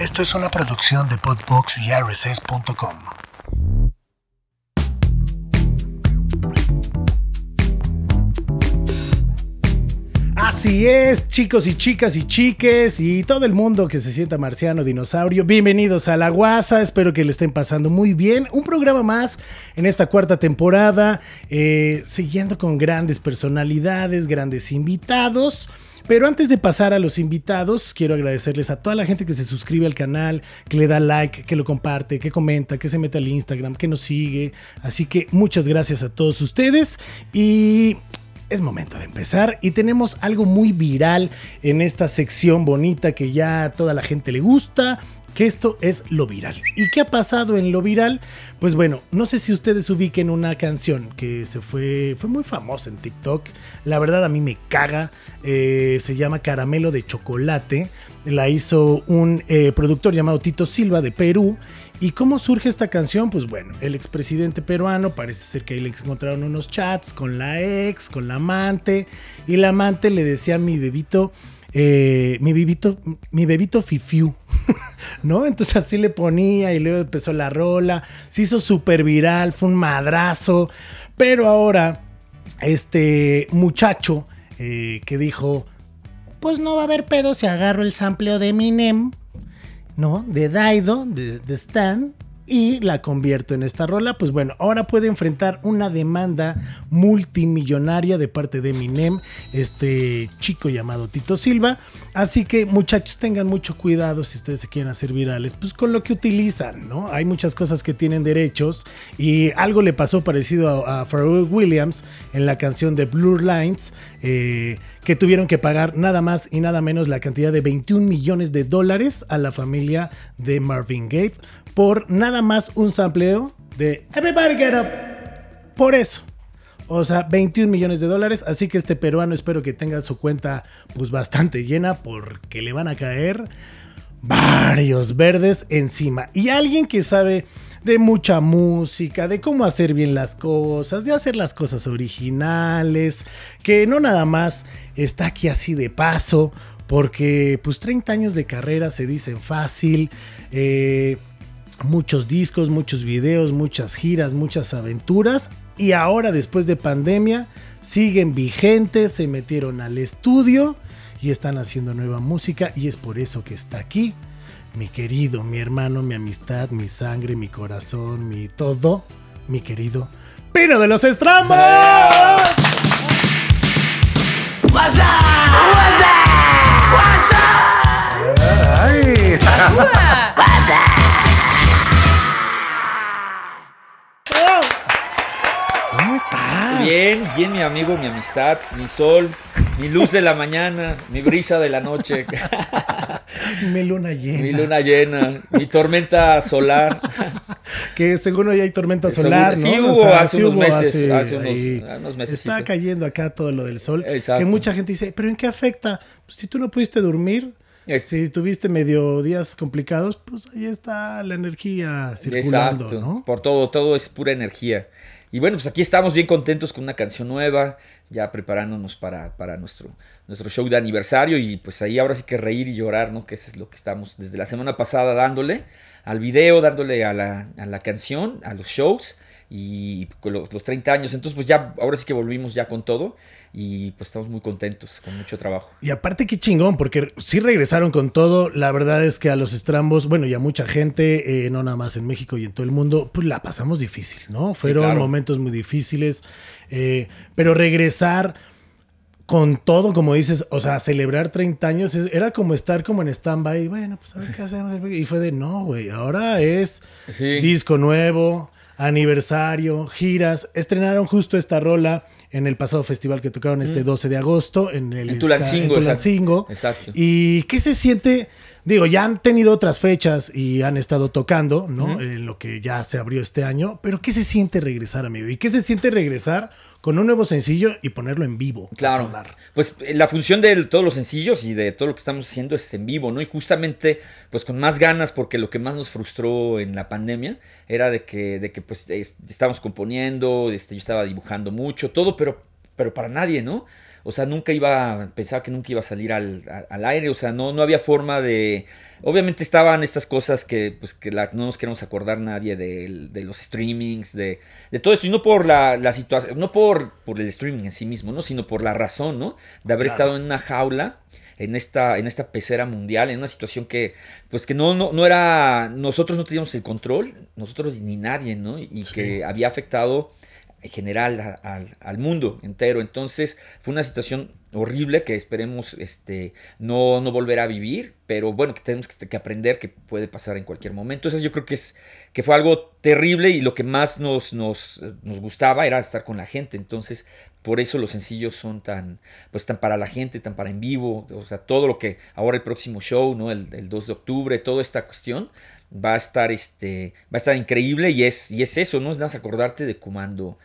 Esto es una producción de Podbox y RSS.com. Así es, chicos y chicas y chiques y todo el mundo que se sienta marciano, dinosaurio, bienvenidos a La Guasa, espero que le estén pasando muy bien. Un programa más en esta cuarta temporada, eh, siguiendo con grandes personalidades, grandes invitados. Pero antes de pasar a los invitados, quiero agradecerles a toda la gente que se suscribe al canal, que le da like, que lo comparte, que comenta, que se mete al Instagram, que nos sigue. Así que muchas gracias a todos ustedes y es momento de empezar y tenemos algo muy viral en esta sección bonita que ya a toda la gente le gusta, que esto es lo viral. ¿Y qué ha pasado en lo viral? Pues bueno, no sé si ustedes ubiquen una canción que se fue, fue muy famosa en TikTok. La verdad a mí me caga. Eh, se llama Caramelo de Chocolate. La hizo un eh, productor llamado Tito Silva de Perú. ¿Y cómo surge esta canción? Pues bueno, el expresidente peruano parece ser que ahí le encontraron unos chats con la ex, con la amante, y la amante le decía a mi bebito, eh, mi bebito, mi bebito fifiu, ¿no? Entonces así le ponía y luego empezó la rola, se hizo súper viral, fue un madrazo, pero ahora este muchacho eh, que dijo, pues no va a haber pedo si agarro el sampleo de Eminem ¿no? De Daido, de, Stan, y la convierto en esta rola, pues bueno, ahora puede enfrentar una demanda multimillonaria de parte de Eminem, este chico llamado Tito Silva. Así que muchachos, tengan mucho cuidado si ustedes se quieren hacer virales, pues con lo que utilizan, ¿no? Hay muchas cosas que tienen derechos y algo le pasó parecido a, a Pharrell Williams en la canción de Blur Lines. Eh, que tuvieron que pagar nada más y nada menos la cantidad de 21 millones de dólares a la familia de Marvin Gaye por nada más un sampleo de Everybody Get Up. Por eso. O sea, 21 millones de dólares. Así que este peruano espero que tenga su cuenta pues bastante llena porque le van a caer varios verdes encima. Y alguien que sabe de mucha música, de cómo hacer bien las cosas, de hacer las cosas originales, que no nada más está aquí así de paso, porque pues 30 años de carrera se dicen fácil. Eh, muchos discos, muchos videos, muchas giras, muchas aventuras. Y ahora, después de pandemia, siguen vigentes, se metieron al estudio y están haciendo nueva música. Y es por eso que está aquí. Mi querido, mi hermano, mi amistad, mi sangre, mi corazón, mi todo, mi querido Pino de los Estramos. What's up? What's up? What's up? Ay. What's up? ¿Cómo estás? Bien, bien mi amigo, mi amistad, mi sol, mi luz de la mañana, mi brisa de la noche, Mi luna llena. mi luna llena, mi tormenta solar. Que según hoy hay tormenta solar, ¿no? sí O hubo sea, hace sí unos meses, hace hace unos- Está cayendo acá todo lo del sol. Exacto. Que mucha gente dice, ¿pero en qué afecta? Pues si tú no pudiste dormir, si tuviste medio días complicados, pues ahí está la energía circulando, Exacto, ¿no? por todo, todo es pura energía. Y bueno, pues aquí estamos bien contentos con una canción nueva, ya preparándonos para, para nuestro, nuestro show de aniversario y pues ahí ahora sí que reír y llorar, ¿no? Que eso es lo que estamos desde la semana pasada dándole al video, dándole a la, a la canción, a los shows y con lo- los 30 años. Entonces pues ya, ahora sí que volvimos ya con todo y pues estamos muy contentos, con mucho trabajo. Y aparte qué chingón, porque sí regresaron con todo. La verdad es que a los estrambos, bueno, y a mucha gente, eh, no nada más en México y en todo el mundo, pues la pasamos difícil, ¿no? Fueron claro. momentos muy difíciles. eh, pero regresar con todo, como dices, o sea, celebrar 30 años, era como estar como en stand-by. Bueno, pues a ver qué hacemos. Y fue de, no, güey, ahora es Sí. disco nuevo, aniversario, giras. Estrenaron justo esta rola en el pasado festival que tocaron este 12 de agosto en el En Tulancingo, en Tulancingo. exacto. ¿Y qué se siente? Digo, ya han tenido otras fechas y han estado tocando, ¿no? En lo que ya se abrió este año. Pero ¿qué se siente regresar, amigo? ¿Y qué se siente regresar con un nuevo sencillo y ponerlo en vivo? Claro. sonar? Pues eh, la función de todos los sencillos y de todo lo que estamos haciendo es en vivo, ¿no? Y justamente, pues con más ganas, porque lo que más nos frustró en la pandemia era de que, de que pues es- estábamos componiendo, este, yo estaba dibujando mucho, todo, pero, pero para nadie, ¿no? O sea, nunca iba, pensaba que nunca iba a salir al, al- aire, o sea, no, no había forma de... Obviamente estaban estas cosas que, pues, que la- no nos queremos acordar nadie de, de los streamings, de, de todo esto, y no por la, la situación, no por, por el streaming en sí mismo, ¿no? Sino por la razón, ¿no? De haber Claro. estado en una jaula en esta, en esta pecera mundial, en una situación que, pues que no, no, no era, nosotros no teníamos el control, nosotros ni nadie, ¿no? Y Sí. que había afectado en general al mundo entero. Entonces fue una situación horrible que esperemos este, no, no volver a vivir, pero bueno, que tenemos que, que aprender que puede pasar en cualquier momento. Entonces yo creo que, es, que fue algo terrible y lo que más nos, nos, nos gustaba era estar con la gente. Entonces por eso los sencillos son tan, pues tan para la gente, tan para en vivo, o sea, todo lo que ahora el próximo show, ¿no? El, el 2 de octubre, toda esta cuestión va a estar este va a estar increíble y es y es eso, no es nada más acordarte de cuando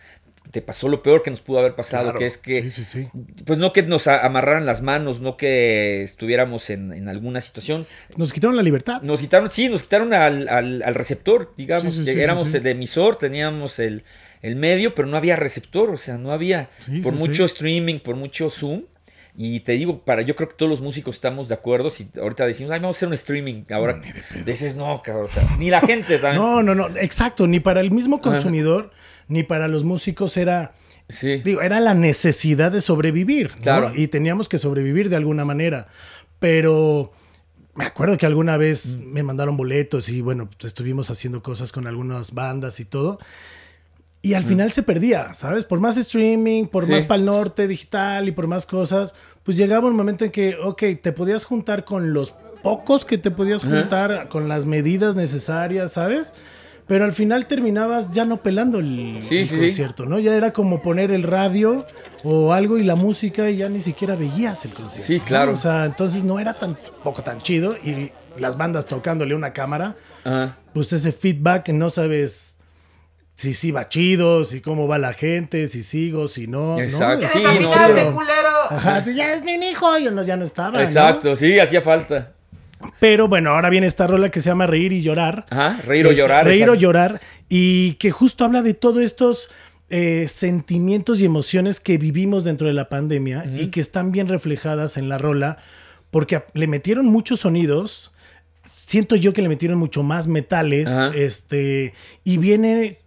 te pasó lo peor que nos pudo haber pasado, Claro. que es que Sí, sí, sí. pues no que nos amarraran las manos, no que estuviéramos en, en alguna situación. Nos quitaron la libertad. Nos quitaron, sí, nos quitaron al, al- al receptor, digamos, éramos el emisor, teníamos el, el medio, pero no había receptor, o sea, no había, por mucho streaming, por mucho Zoom. Y te digo, para yo creo que todos los músicos estamos de acuerdo. Si ahorita decimos, ay, vamos a hacer un streaming, ahora dices, no, cabrón, o sea, ni la gente también. No, no, no, exacto, ni para el mismo consumidor, ni para los músicos era, Sí. digo, era la necesidad de sobrevivir, ¿no? Claro. Y teníamos que sobrevivir de alguna manera. Pero me acuerdo que alguna vez Mm. me mandaron boletos y bueno, pues, estuvimos haciendo cosas con algunas bandas y todo. Y al final se perdía, ¿sabes? Por más streaming, por Mm. Sí. más pal norte digital y por más cosas, pues llegaba un momento en que, ok, te podías juntar con los pocos que te podías juntar, con las medidas necesarias, ¿sabes? Pero al final terminabas ya no pelando el, Sí, el sí, sí. concierto, ¿no? Ya era como poner el radio o algo y la música y ya ni siquiera veías el concierto. Sí, ¿no? claro. O sea, entonces no era tampoco tan chido y las bandas tocándole una cámara, Ajá. pues ese feedback no sabes si sí va chido, si cómo va la gente, si sigo, si no. ¿no? Exacto. Es Sí, no, culero! Ajá, si ya es mi hijo, yo no, ya no estaba. ¿no? Exacto, sí, hacía falta. Pero bueno, ahora viene esta rola que se llama Reír y Llorar. Ajá, reír o Este, llorar. Reír o llorar. Y que justo habla de todos estos eh, sentimientos y emociones que vivimos dentro de la pandemia y que están bien reflejadas en la rola porque le metieron muchos sonidos. Siento yo que le metieron mucho más metales. Este. Y viene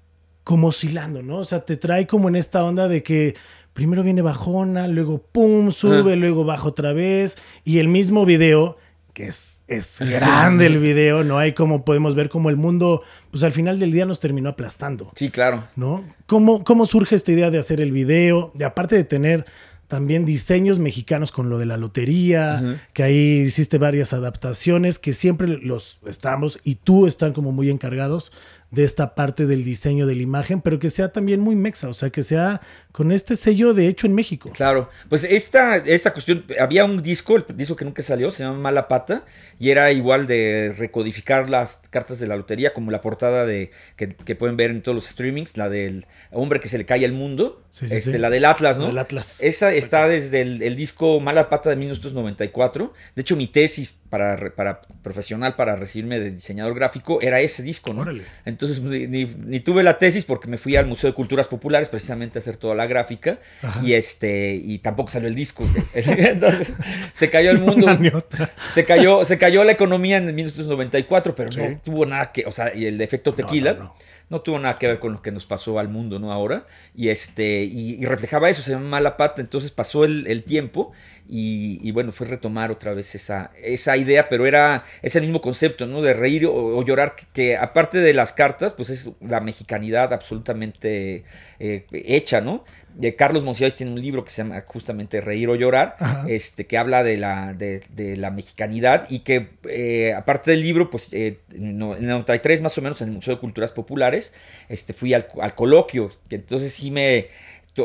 como oscilando, ¿no? O sea, te trae como en esta onda de que primero viene bajona, luego pum, sube, luego baja otra vez. Y el mismo video, que es, es grande el video, ¿no? Hay como podemos ver como el mundo, pues al final del día nos terminó aplastando, Sí, claro. ¿no? ¿Cómo, cómo surge esta idea de hacer el video? De aparte de tener también diseños mexicanos con lo de la lotería, que ahí hiciste varias adaptaciones, que siempre los estamos y tú están como muy encargados de esta parte del diseño de la imagen, pero que sea también muy mexa, o sea, que sea con este sello de hecho en México. Claro, pues esta, esta cuestión, había un disco, el disco que nunca salió, se llama Mala Pata, y era igual de recodificar las cartas de la lotería, como la portada de que, que pueden ver en todos los streamings, la del hombre que se le cae al mundo, Sí, sí, este, sí. la del Atlas, ¿no? La del Atlas. Esa está desde el, el disco Mala Pata de 1994. De hecho, mi tesis para, para profesional, para recibirme de diseñador gráfico, era ese disco, ¿no? Órale. Entonces ni- ni tuve la tesis porque me fui al Museo de Culturas Populares precisamente a hacer toda la gráfica Ajá. y este y tampoco salió el disco. Entonces se cayó el mundo. Se cayó, se cayó la economía en 1994, pero Sí. no tuvo nada que, o sea, y el efecto tequila no, no, no. tuvo nada que ver con lo que nos pasó al mundo, ¿no? Ahora. Y este, y, y reflejaba eso, se llama mala pata. Entonces pasó el, el tiempo y, y bueno, fue retomar otra vez esa, esa idea, pero era ese mismo concepto, ¿no? De reír o, o llorar, que, que aparte de las cartas, pues es la mexicanidad absolutamente eh, hecha, ¿no? Eh, Carlos Monsiváis tiene un libro que se llama justamente Reír o Llorar, Ajá. este, que habla de la, de, de la mexicanidad y que eh, aparte del libro, pues eh, no- en el 93 más o menos en el Museo de Culturas Populares, este, fui al, al coloquio, que entonces sí me,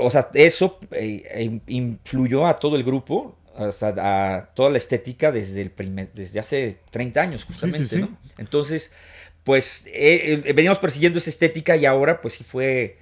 o sea, eso eh, eh, influyó a todo el grupo, a toda la estética desde, el primer, desde hace 30 años justamente, sí. ¿no? Entonces, pues eh, eh, veníamos persiguiendo esa estética y ahora pues sí fue,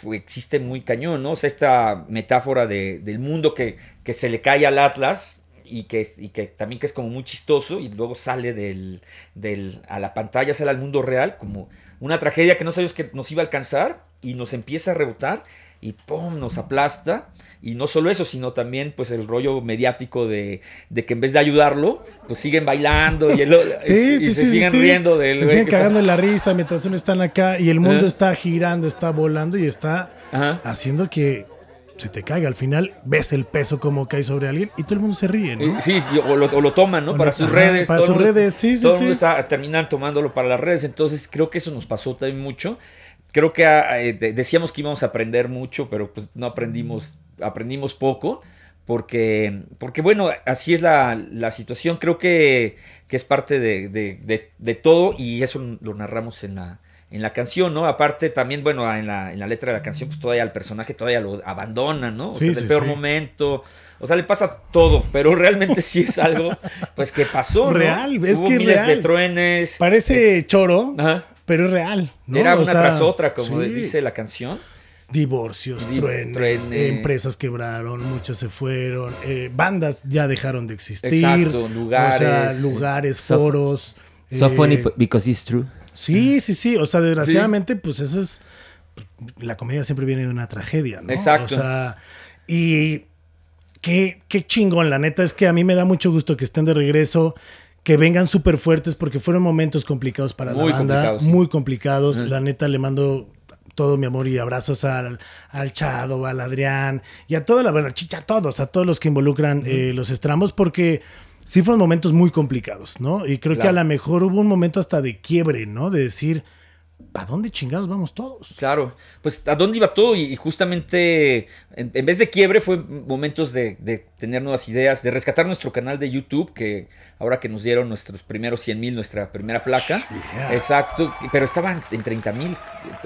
fue- existe muy cañón, ¿no? O sea, esta metáfora de- del mundo que, que se le cae al Atlas y que, y que también que es como muy chistoso y luego sale del, del, a la pantalla, sale al mundo real como una tragedia que no sabíamos que nos iba a alcanzar y nos empieza a rebotar y ¡pum! nos aplasta. Y no solo eso, sino también pues el rollo mediático de, de que en vez de ayudarlo, pues siguen bailando y, el- Sí, y- y sí, se sí, siguen riendo Se siguen cagando en la risa mientras uno están acá y el mundo está girando, está volando y está Ajá. haciendo que se te caiga. Al final ves el peso como cae sobre alguien y todo el mundo se ríe, ¿no? Sí, o lo, o lo toman, ¿no? Para sus ajá, redes. para todo sus mundo- redes, sí, sí, Todo el mundo está terminan tomándolo para las redes. Entonces creo que eso nos pasó también mucho. Creo que ah, eh, de- decíamos que íbamos a aprender mucho, pero pues no aprendimos, aprendimos poco. Porque, porque bueno, así es la, la situación. Creo que, que es parte de, de- de- de todo y eso lo narramos en la, en la canción, ¿no? Aparte también, bueno, en la, en la letra de la canción, pues todavía el personaje todavía lo abandona, ¿no? O Sí, sea, sí, del peor sí. momento. O sea, le pasa todo, pero realmente sí es algo, pues que pasó, ¿no? Real, es Hubo que miles de real. truenes. Parece choro, Ajá. Pero es real. ¿no? Era O una sea, tras otra, como sí. dice la canción. Divorcios, Di- truenes, truenes. empresas quebraron, muchas se fueron, eh, bandas ya dejaron de existir. Exacto, lugares. O sea, lugares, foros. So eh, funny p- because it's true. Sí, sí, sí. O sea, desgraciadamente, pues eso es. La comedia siempre viene de una tragedia, ¿no? Exacto. O sea, y qué, qué chingón. La neta es que a mí me da mucho gusto que estén de regreso, que vengan súper fuertes, porque fueron momentos complicados para Muy la banda. complicados, sí. Muy complicados. La neta le mando todo mi amor y abrazos al, al Chado, al Adrián y a toda la bueno, chicha, a todos, a todos los que involucran eh, los estramos, porque sí fueron momentos muy complicados, ¿no? Y creo que a lo mejor hubo un momento hasta de quiebre, ¿no? De decir, ¿para dónde chingados vamos todos? Claro, pues a dónde iba todo y, y justamente en, en vez de quiebre fue momentos de, de tener nuevas ideas, de rescatar nuestro canal de YouTube, que ahora que nos dieron nuestros primeros 100 mil, nuestra primera placa, Yeah. exacto, pero estaban en 30 mil,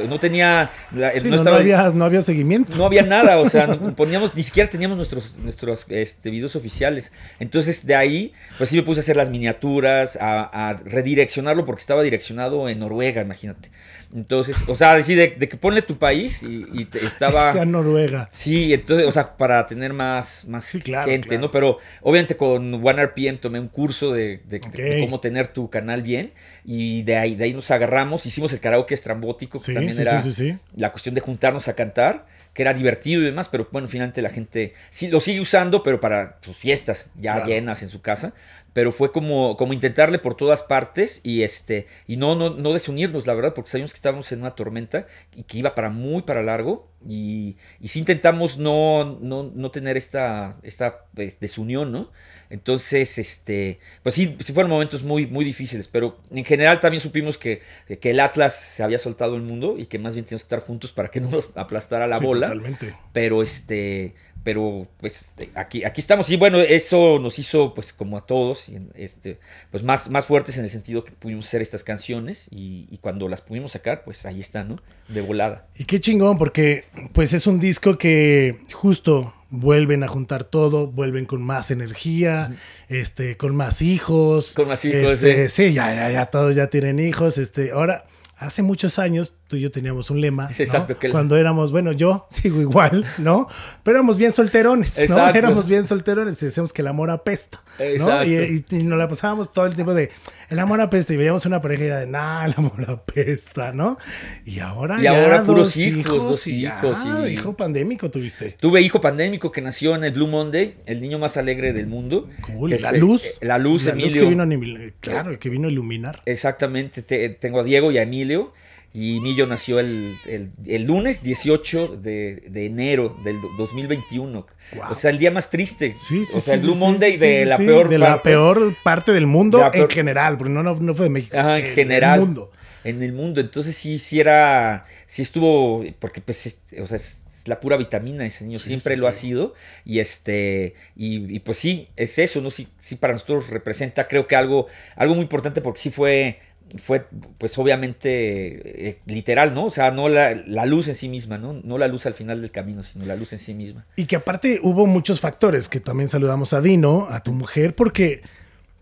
no tenía, la- Sí, no había, no había seguimiento. no había nada, o sea, no poníamos, ni siquiera teníamos nuestros, nuestros este, videos oficiales. Entonces, de ahí, pues sí me puse a hacer las miniaturas, a, a redireccionarlo, porque estaba direccionado en Noruega, imagínate. Entonces, o sea, decir de, de que ponle tu país y, y te- estaba. Sea Noruega. Sí, entonces, o sea, para tener más, más Sí, claro, gente, claro. ¿no? Pero obviamente con OneRPM tomé un curso de, de- de Ok. cómo tener tu canal bien y de ahí, de ahí nos agarramos, hicimos el karaoke estrambótico, que Sí, también sí, era sí, sí, sí. la cuestión de juntarnos a cantar, que era divertido y demás, pero bueno, finalmente la gente sí lo sigue usando, pero para sus fiestas ya Claro. llenas en su casa. Pero fue como, como intentarle por todas partes y este y no, no, no desunirnos, la verdad, porque sabíamos que estábamos en una tormenta y que iba para muy para largo. Y, y sí intentamos no, no, no tener esta, esta pues, desunión, ¿no? Entonces, este, pues sí, sí fueron momentos muy, muy difíciles, pero en general también supimos que, que el Atlas se había soltado el mundo y que más bien teníamos que estar juntos para que no nos aplastara la Sí, bola. Totalmente. Pero este, pero pues aquí, aquí estamos. Y bueno, eso nos hizo, pues, como a todos, este, pues más, más fuertes en el sentido que pudimos hacer estas canciones. Y, y cuando las pudimos sacar, pues ahí está, ¿no? De volada. Y qué chingón, porque pues es un disco que justo vuelven a juntar todo, vuelven con más energía, este, con más hijos. Con más hijos, Este, sí, ya, ya, ya, todos ya tienen hijos. Este, ahora, hace muchos años, tú y yo teníamos un lema. ¿no? Exacto, que el- Cuando éramos, bueno, yo sigo igual, ¿no? Pero éramos bien solterones, ¿no? Éramos bien solterones y decíamos que el amor apesta, ¿no? Exacto. Y, y- y nos la pasábamos todo el tiempo de, el amor apesta, y veíamos una pareja y era de, nah, el amor apesta, ¿no? Y ahora Y ya ahora puros dos hijos, dos y hijos, y- hijo pandémico tuviste. Tuve hijo pandémico que nació en el Blue Monday, el niño más alegre del mundo. Cool. que La eh, luz. La luz, la Emilio. que vino a nivel- claro, el que vino a iluminar. Exactamente, te- tengo a Diego y a Emilio. Y Emilio nació el, el- el lunes 18 de, de enero del do- 2021. Wow. O sea, el día más triste. Sí, sí, o sea, el Blue sí, Monday de la peor de la parte. peor parte del mundo La en general, porque no, no, no fue de México. Ajá, en general. El mundo. En el mundo. Entonces sí, sí era, sí estuvo, porque pues, es, o sea, es la pura vitamina ese niño, siempre lo ha sido. Y este, y, y, pues sí, es eso, ¿no? Sí, sí para nosotros representa, creo que algo, algo muy importante porque sí fue, fue, pues obviamente, eh, literal, ¿no? O sea, no la, la luz en sí misma, ¿no? No la luz al final del camino, sino la luz en sí misma. Y que aparte hubo muchos factores, que también saludamos a Dino, a tu mujer, porque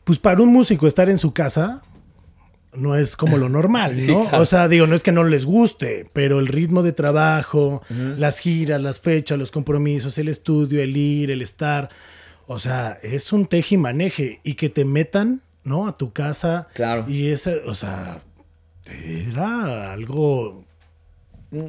pues para un músico estar en su casa no es como lo normal, Sí, ¿no? claro. O sea, digo, no es que no les guste, pero el ritmo de trabajo, las giras, las fechas, los compromisos, el estudio, el ir, el estar, o sea, es un teje y maneje y que te metan, ¿no? A tu casa. Claro. Y ese, o sea, era algo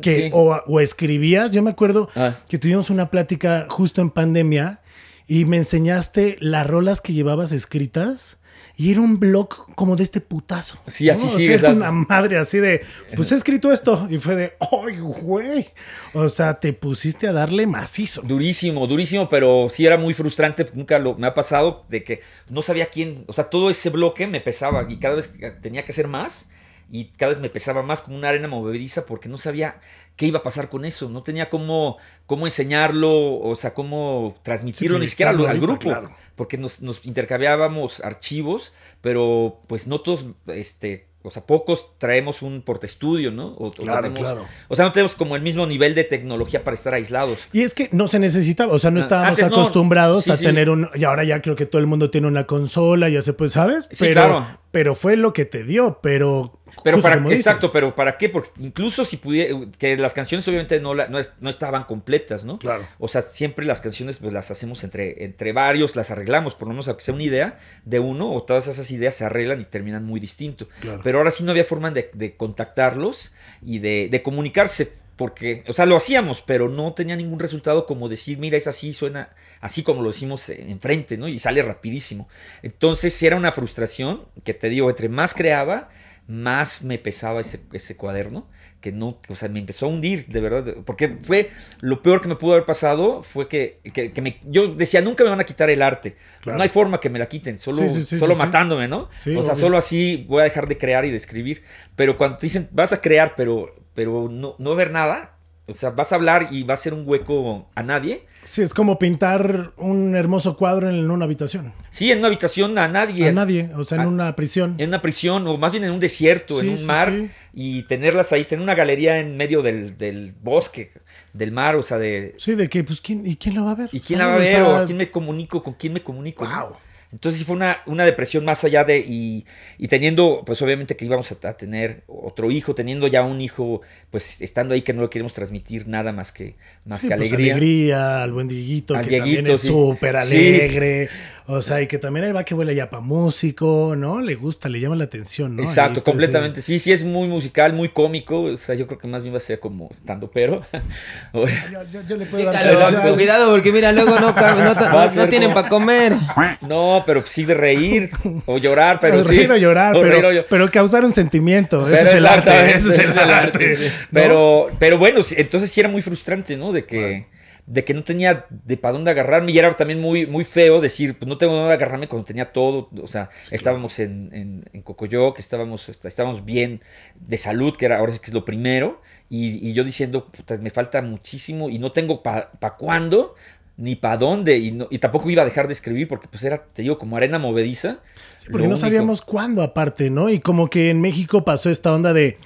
que Sí. o, o escribías. Yo me acuerdo Ah. que tuvimos una plática justo en pandemia y me enseñaste las rolas que llevabas escritas. Y era un blog como de este putazo. Sí, así O sea, era una madre así de, pues he escrito esto. Y fue de, ¡ay, güey! O sea, te pusiste a darle macizo. Durísimo, durísimo, pero sí era muy frustrante. Nunca lo, me ha pasado de que no sabía quién, o sea, todo ese bloque me pesaba y cada vez tenía que hacer más y cada vez me pesaba más como una arena movediza porque no sabía qué iba a pasar con eso. No tenía cómo, cómo enseñarlo, o sea, cómo transmitirlo Sí, ni siquiera al, grupo. claro. Porque nos, nos intercambiábamos archivos, pero pues no todos, este, o sea, pocos traemos un portaestudio, ¿no? O, Claro, tenemos- claro. O sea, no tenemos como el mismo nivel de tecnología para estar aislados. Y es que no se necesitaba, o sea, no Ah, estábamos antes no. acostumbrados Sí, a sí. tener un. Y ahora ya creo que todo el mundo tiene una consola, ya se puede, ¿sabes? Sí, pero, claro. pero fue lo que te dio, pero. Pero justo para exacto, pero ¿para qué? Porque incluso si pudiera, que las canciones obviamente no, la- no, es- no estaban completas, ¿no? Claro. O sea, siempre las canciones pues las hacemos entre, entre varios, las arreglamos, por lo menos aunque sea una idea de uno, o todas esas ideas se arreglan y terminan muy distinto. Claro. Pero ahora sí no había forma de, de contactarlos y de, de comunicarse. Porque, o sea, lo hacíamos, pero no tenía ningún resultado como decir, mira, es así, suena así como lo decimos enfrente, ¿no? Y sale rapidísimo. Entonces era una frustración que te digo, entre más creaba, más me pesaba ese, ese cuaderno, que no, o sea, me empezó a hundir, de verdad, porque fue lo peor que me pudo haber pasado, fue que, que- que me, yo decía, nunca me van a quitar el arte, Claro. no hay forma que me la quiten, solo, Sí, sí, sí, solo matándome, ¿no? O sea, obvio. solo así voy a dejar de crear y de escribir, pero cuando te dicen, vas a crear, pero, pero no, no ver nada, o sea, vas a hablar y va a ser un hueco a nadie, Sí, es como pintar un hermoso cuadro en una habitación. sí, en una habitación a nadie, A nadie, o sea, en Ah, una prisión. en una prisión o más bien en un desierto, Sí, en un mar sí. y tenerlas ahí, tener una galería en medio del, del bosque, del mar, o sea, de... Sí, de que, pues, ¿quién, ¿y quién lo va a ver? ¿Y quién la va a ver? O ¿O sea, a quién me comunico? ¿Con quién me comunico? no? Entonces fue una, una depresión más allá de... Y, y teniendo, pues obviamente que íbamos a, a tener otro hijo, teniendo ya un hijo, pues estando ahí que no lo queremos transmitir nada más que, más Sí, que pues, alegría. alegría, al buen Dieguito, Al que también Dieguito, es sí. súper Sí. alegre. O sea, y que también ahí va que huele ya para músico, ¿no? Le gusta, le llama la atención, ¿no? Exacto, pues, completamente. eh, Sí, sí, es muy musical, muy cómico. O sea, yo creo que más bien va a ser como estando pero. yo, yo- yo le puedo dar cuidado porque mira, luego no, no, no tienen como- para comer. no, pero sí de reír o llorar, pero O sí. reír o llorar, O pero, reír o pero causar un sentimiento. Pero ese es el arte. Ese es el arte. ¿no? Pero, pero bueno, entonces sí era muy frustrante, ¿no? De que, de que no tenía de para dónde agarrarme. Y era también muy, muy feo decir, pues no tengo dónde agarrarme cuando tenía todo. O sea, estábamos en, en, en Cocoyoc, estábamos, est- estábamos bien de salud, que era ahora sí que es lo primero. Y, y yo diciendo, me falta muchísimo y no tengo para pa cuándo. Ni para dónde, y, no- y tampoco iba a dejar de escribir porque pues era, te digo, como arena movediza. Sí, porque no único. sabíamos cuándo aparte, ¿no? Y como que en México pasó esta onda de...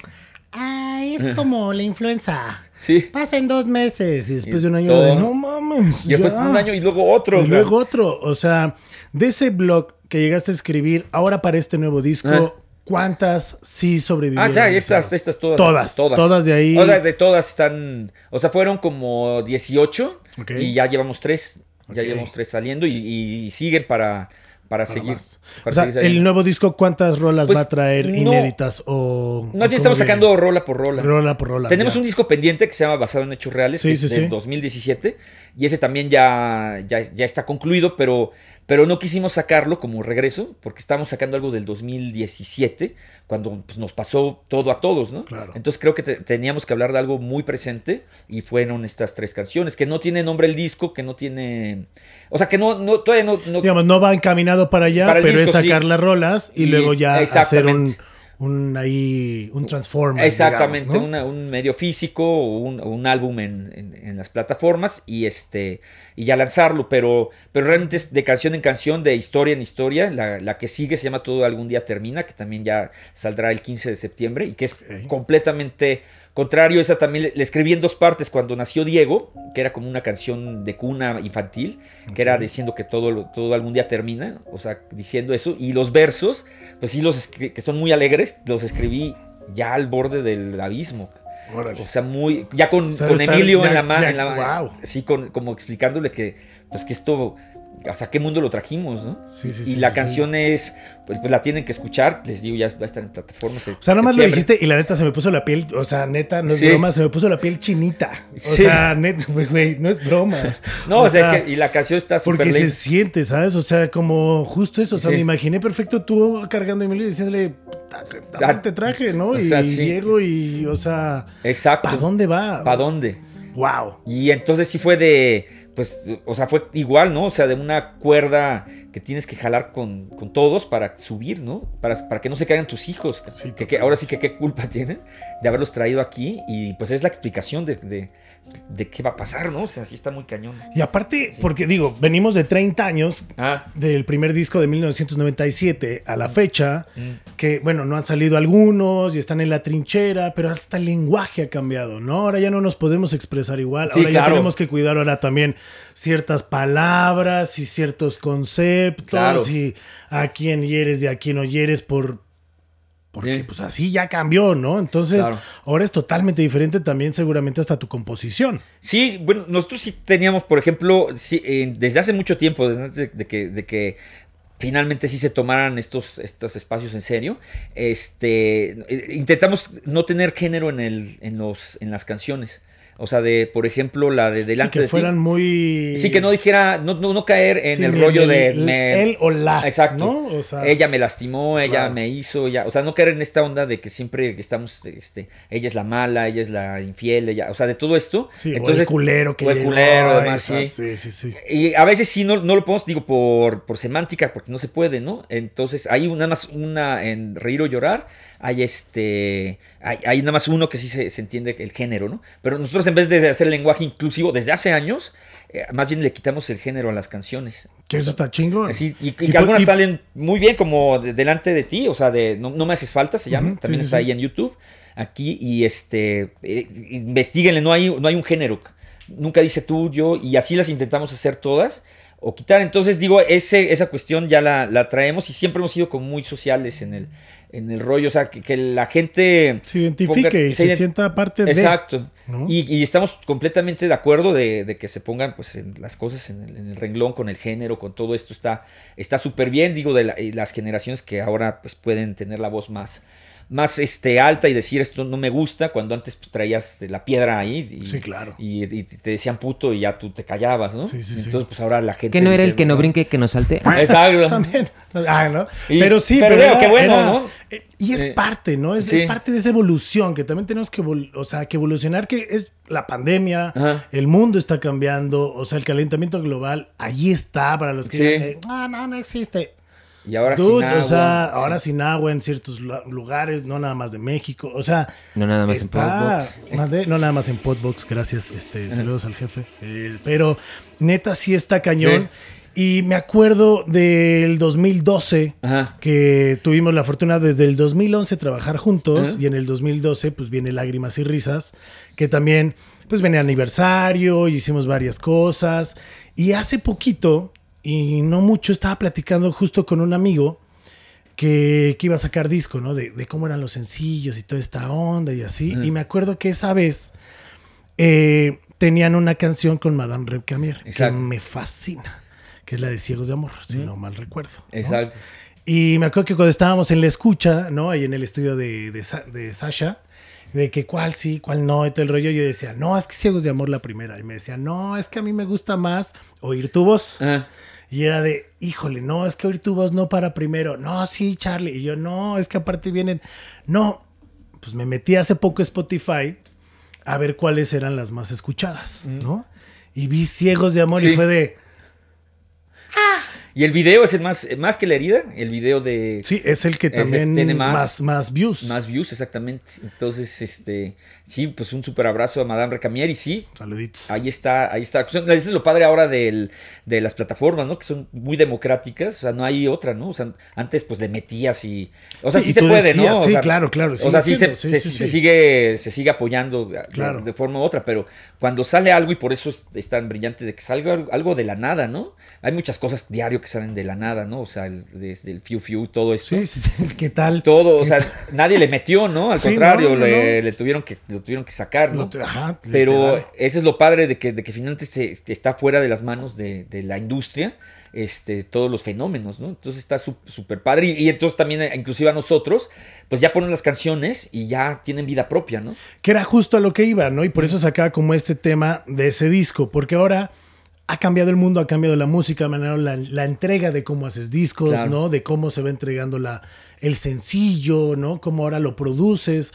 Ay, es como la influenza. Sí. Pasa en dos meses y después Y de un año todo. de no mames. Y después ya". un año y luego otro. Y luego otro. O sea, de ese blog que llegaste a escribir ahora para este nuevo disco, Ah. ¿cuántas sí sobrevivieron? Ah, ya, estas, estas todas. Todas, todas de ahí. O sea, de todas están. O sea, fueron como 18 Ok. y ya llevamos tres. Ya llevamos tres saliendo y, y siguen para, para, seguir. para o sea, seguir el nuevo disco, ¿cuántas rolas Pues, va a traer no- inéditas o...? Más bien estamos viene? sacando rola por rola. Rola por rola. Tenemos ya. un disco pendiente que se llama Basado en Hechos Reales, Sí, que es sí, del sí. 2017, y ese también ya, ya, ya está concluido, pero, pero no quisimos sacarlo como regreso, porque estábamos sacando algo del 2017, cuando pues, nos pasó todo a todos, ¿no? Claro. Entonces creo que te- teníamos que hablar de algo muy presente, y fueron estas tres canciones, que no tiene nombre el disco, que no tiene... O sea, que no, no todavía no... no- Digamos, no va encaminado para allá, Para pero es sí. sacar las rolas y, Y- luego ya hacer un, un ahí, un transformer. Exactamente, digamos, ¿no? una- un medio físico o un, un álbum en, en- en las plataformas y este y ya lanzarlo, pero, pero realmente es de canción en canción, de historia en historia. La, la que sigue se llama Todo algún día termina, que también ya saldrá el 15 de septiembre y que es completamente contrario. Esa también le, le escribí en dos partes cuando nació Diego, que era como una canción de cuna infantil, que era diciendo que todo, todo algún día termina, o sea, diciendo eso. Y los versos, pues sí, los que son muy alegres, los escribí ya al borde del abismo. Órale. O sea, muy. Ya con, O sea, con Emilio ya- en la mano. guau. Sí, con, como explicándole que, pues que esto ¿hasta qué mundo lo trajimos, no? Sí, sí, y sí, la sí, canción es, pues, pues, la tienen que escuchar, les digo, ya va a estar en plataformas. O sea, nomás lo dijiste y la neta se me puso la piel, o sea, neta, no es Sí. broma, se me puso la piel chinita. O sea, neta, güey, no es broma. No, o sea, es que, y la canción está súper Porque se siente, ¿sabes? O sea, como justo eso. O sea, me imaginé perfecto tú cargando a Emilio y diciéndole, "Ta- ta- Ah, te traje, ¿no? o y sea, llego y, o sea, Exacto. ¿para dónde va? ¿Para dónde? Wow. Y entonces sí fue de, pues, o sea, fue igual, ¿no? O sea, de una cuerda que tienes que jalar con, con todos para subir, ¿no? Para, para que no se caigan tus hijos. Sí, que, que ahora sí que qué culpa tienen de haberlos traído aquí. Y pues es la explicación de, de, de qué va a pasar, ¿no? O sea, sí está muy cañón. Y aparte, porque digo, venimos de 30 años Ah, del primer disco de 1997 a la fecha, Mm. que bueno, no han salido algunos y están en la trinchera, pero hasta el lenguaje ha cambiado, ¿no? Ahora ya no nos podemos expresar igual, Sí, ahora ya claro. tenemos que cuidar ahora también ciertas palabras y ciertos conceptos Claro. y a quién hieres y a quién no hieres por... Porque Sí. pues así ya cambió, ¿no? Entonces Claro. ahora es totalmente diferente también seguramente hasta tu composición. Sí, bueno, nosotros sí teníamos, por ejemplo, sí, eh, desde hace mucho tiempo, desde antes de, de que, de que finalmente sí se tomaran estos, estos espacios en serio, este, eh, intentamos no tener género en, el, en, los, en las canciones. O sea, de, por ejemplo, la de Sí, Delante que de ti. fueran muy... Sí, que no dijera, no, no, no caer en Sí, el rollo el- de... el- me- él o la, Exacto. ¿no? O sea- ella me lastimó, ella Claro. me hizo, ella... O sea, no caer en esta onda de que siempre estamos, este, ella es la mala, ella es la infiel, ella... O sea, de todo esto. Sí, Entonces, o el culero que o el llegó, culero, además, sí. sí, sí, sí. Y a veces sí no, no lo podemos, digo, por, por semántica, porque no se puede, ¿no? Entonces, hay nada más una en reír o llorar, hay este, hay, hay nada más uno que sí se, se entiende el género, ¿no? Pero nosotros en vez de hacer lenguaje inclusivo desde hace años, eh, más bien le quitamos el género a las canciones. Que eso está chingón. Así, y, y Y que por- algunas y- salen muy bien, como de- delante de ti, o sea, de No, no me haces falta, se llama, también sí, sí, está sí. ahí en YouTube, aquí, y este, eh, investiguenle, no hay, no hay un género, nunca dice tú, yo, y así las intentamos hacer todas, o quitar, entonces digo, ese, esa cuestión ya la, la traemos y siempre hemos sido como muy sociales en el, en el rollo, o sea, que, que la gente... Se identifique ponga- y se, ident- sienta parte de. Exacto. ¿no? Y, y estamos completamente de acuerdo de, de que se pongan pues en las cosas en el, en el renglón con el género, con todo esto está está súper bien, digo, de la- las generaciones que ahora pues pueden tener la voz más más este alta y decir esto no me gusta cuando antes pues, traías la piedra ahí y, Sí, claro. y, y te decían puto y ya tú te callabas, ¿no? Sí, sí, sí. Entonces pues ahora la gente Que no era dice, el que no brinque, que no salte. Exacto. También. Ah, ¿no? Y- pero sí, pero pero, era- que bueno, era- ¿no? eh, Y es Eh, parte, ¿no? Es, sí. es parte de esa evolución que también tenemos que, o sea, que evolucionar, que es la pandemia, Ajá. el mundo está cambiando, o sea, el calentamiento global, ahí está para los que Sí. dicen, ah, no, no existe. Y ahora Dude, sin agua, o sea, sí. ahora sin agua en ciertos lu- lugares, no nada más de México, o sea, No nada más en Podbox. de- no nada más en Podbox, gracias, este, saludos al jefe, Eh, pero neta sí está cañón. Y me acuerdo del 2012, Ajá. que tuvimos la fortuna desde el 2011 trabajar juntos Ajá. y en el 2012 pues viene Lágrimas y Risas, que también pues viene aniversario y hicimos varias cosas. Y hace poquito, y no mucho, estaba platicando justo con un amigo que, que iba a sacar disco, ¿no? De, de cómo eran los sencillos y toda esta onda y así. Y me acuerdo que esa vez eh, tenían una canción con Madame Reb Camier que me fascina, que es la de Ciegos de Amor, si no mal recuerdo. ¿no? Exacto. Y me acuerdo que cuando estábamos en la escucha, ¿no? Ahí en el estudio de, de, Sa- de Sasha, de que cuál sí, cuál no, y todo el rollo, yo decía, no, es que Ciegos de Amor la primera. Y me decía, no, es que a mí me gusta más oír tu voz. Ajá. Y era de, híjole, no, es que oír tu voz no para primero. No, sí, Charlie. Y yo, no, es que aparte vienen. No, pues me metí hace poco a Spotify a ver cuáles eran las más escuchadas, ¿no? Y vi Ciegos de Amor y fue de, Y el video es el más, más que la herida, el video de sí, es el que también tiene más, más- más, views. más views, exactamente. Entonces, este, sí, pues un super abrazo a Madame Recamier y sí, Saluditos. ahí está, ahí está. Eso es lo padre ahora del- de las plataformas, ¿no? Que son muy democráticas, o sea, no hay otra, ¿no? O sea, antes pues le metías y, o sea, Sí, se puede, decías, ¿no? O sí, sea, claro, claro, O sea, sí, se, sí, se- sigue, se sigue apoyando de- Claro. de forma u otra, pero cuando sale algo y por eso es, es tan brillante de que salga algo, de la nada, ¿no? Hay muchas cosas diario que salen de la nada, ¿no? O sea, el- desde el fiu fiu, todo esto. Sí, sí, sí. ¿Qué tal? Todo, o sea, nadie le metió, ¿no? Al contrario, no, no, le, no. le tuvieron que, lo tuvieron que sacar, ¿no? Ajá, Pero ese es lo padre de que, de que finalmente se- está fuera de las manos de, de la industria este, todos los fenómenos, ¿no? Entonces está súper padre. Y, y entonces también, eh, inclusive a nosotros, pues ya ponen las canciones y ya tienen vida propia, ¿no? Que era justo a lo que iba, ¿no? Y por eso sacaba como este tema de ese disco, porque ahora ha cambiado el mundo, ha cambiado la música, la, la entrega de cómo haces discos, Claro. ¿no? De cómo se va entregando la, el sencillo, ¿no? Cómo ahora lo produces.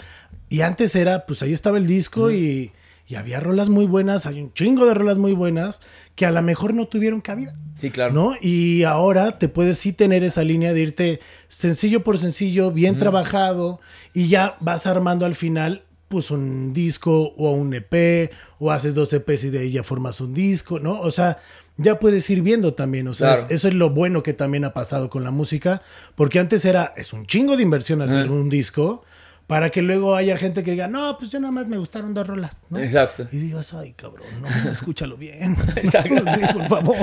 Y antes era, pues ahí estaba el disco y, y había rolas muy buenas, hay un chingo de rolas muy buenas que a lo mejor no tuvieron cabida. Sí, claro. ¿No? Y ahora te puedes sí tener esa línea de irte sencillo por sencillo, bien trabajado, y ya vas armando al final, pues un disco o un EP, o haces dos EPs y de ahí ya formas un disco, ¿no? O sea, ya puedes ir viendo también, o sea, Claro. es- eso es lo bueno que también ha pasado con la música, porque antes era, es un chingo de inversión hacer un disco. Para que luego haya gente que diga, no, pues yo nada más me gustaron dos rolas. ¿no? Exacto. Y digas, ay, cabrón, no, escúchalo bien. Exacto. sí, por favor.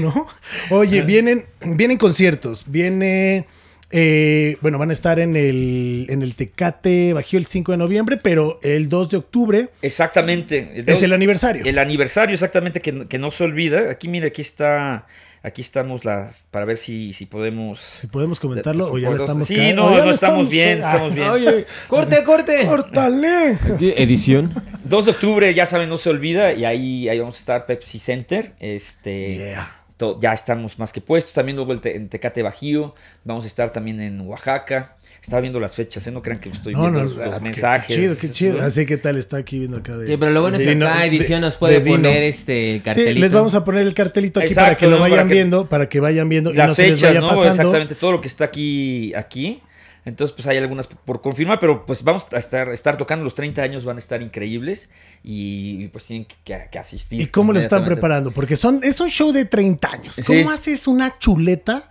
¿no? Oye, vienen, vienen conciertos. Viene. Eh, bueno, van a estar en el, en el Tecate Bajío el 5 de noviembre, pero el 2 de octubre Exactamente. es el aniversario. El aniversario, exactamente, que, no- que no se olvida. Aquí, mira, aquí está. Aquí estamos las, para ver si, si podemos. Si podemos comentarlo o ya Podemos- estamos Sí, no, no estamos bien, estamos bien. Oye, ¡Corte, corte! ¡córtale! Edición. 2 de octubre, ya saben, no se olvida. Y ahí, ahí vamos a estar Pepsi Center. Este. Yeah. Ya estamos más que puestos. También luego el te- en Tecate Bajío. Vamos a estar también en Oaxaca. Estaba viendo las fechas, ¿eh? No crean que estoy No, viendo no, los, los ah, qué- mensajes. Qué chido, qué chido. ¿no? Así que tal está aquí viendo acá de. Sí, pero lo bueno es que vino- cada edición de- nos puede poner este Sí, cartelito. les vamos a poner el cartelito aquí para que lo ¿no? vayan Para que- viendo, para que vayan viendo y las no se les fechas, vaya ¿no? pasando. Exactamente, todo lo que está aquí, aquí. Entonces, pues hay algunas por- confirmar, pero pues vamos a estar, estar tocando los 30 años, van a estar increíbles y pues tienen que, que asistir. ¿Y cómo lo están preparando? Porque son, es un show de 30 años. Sí. ¿Cómo haces una chuleta?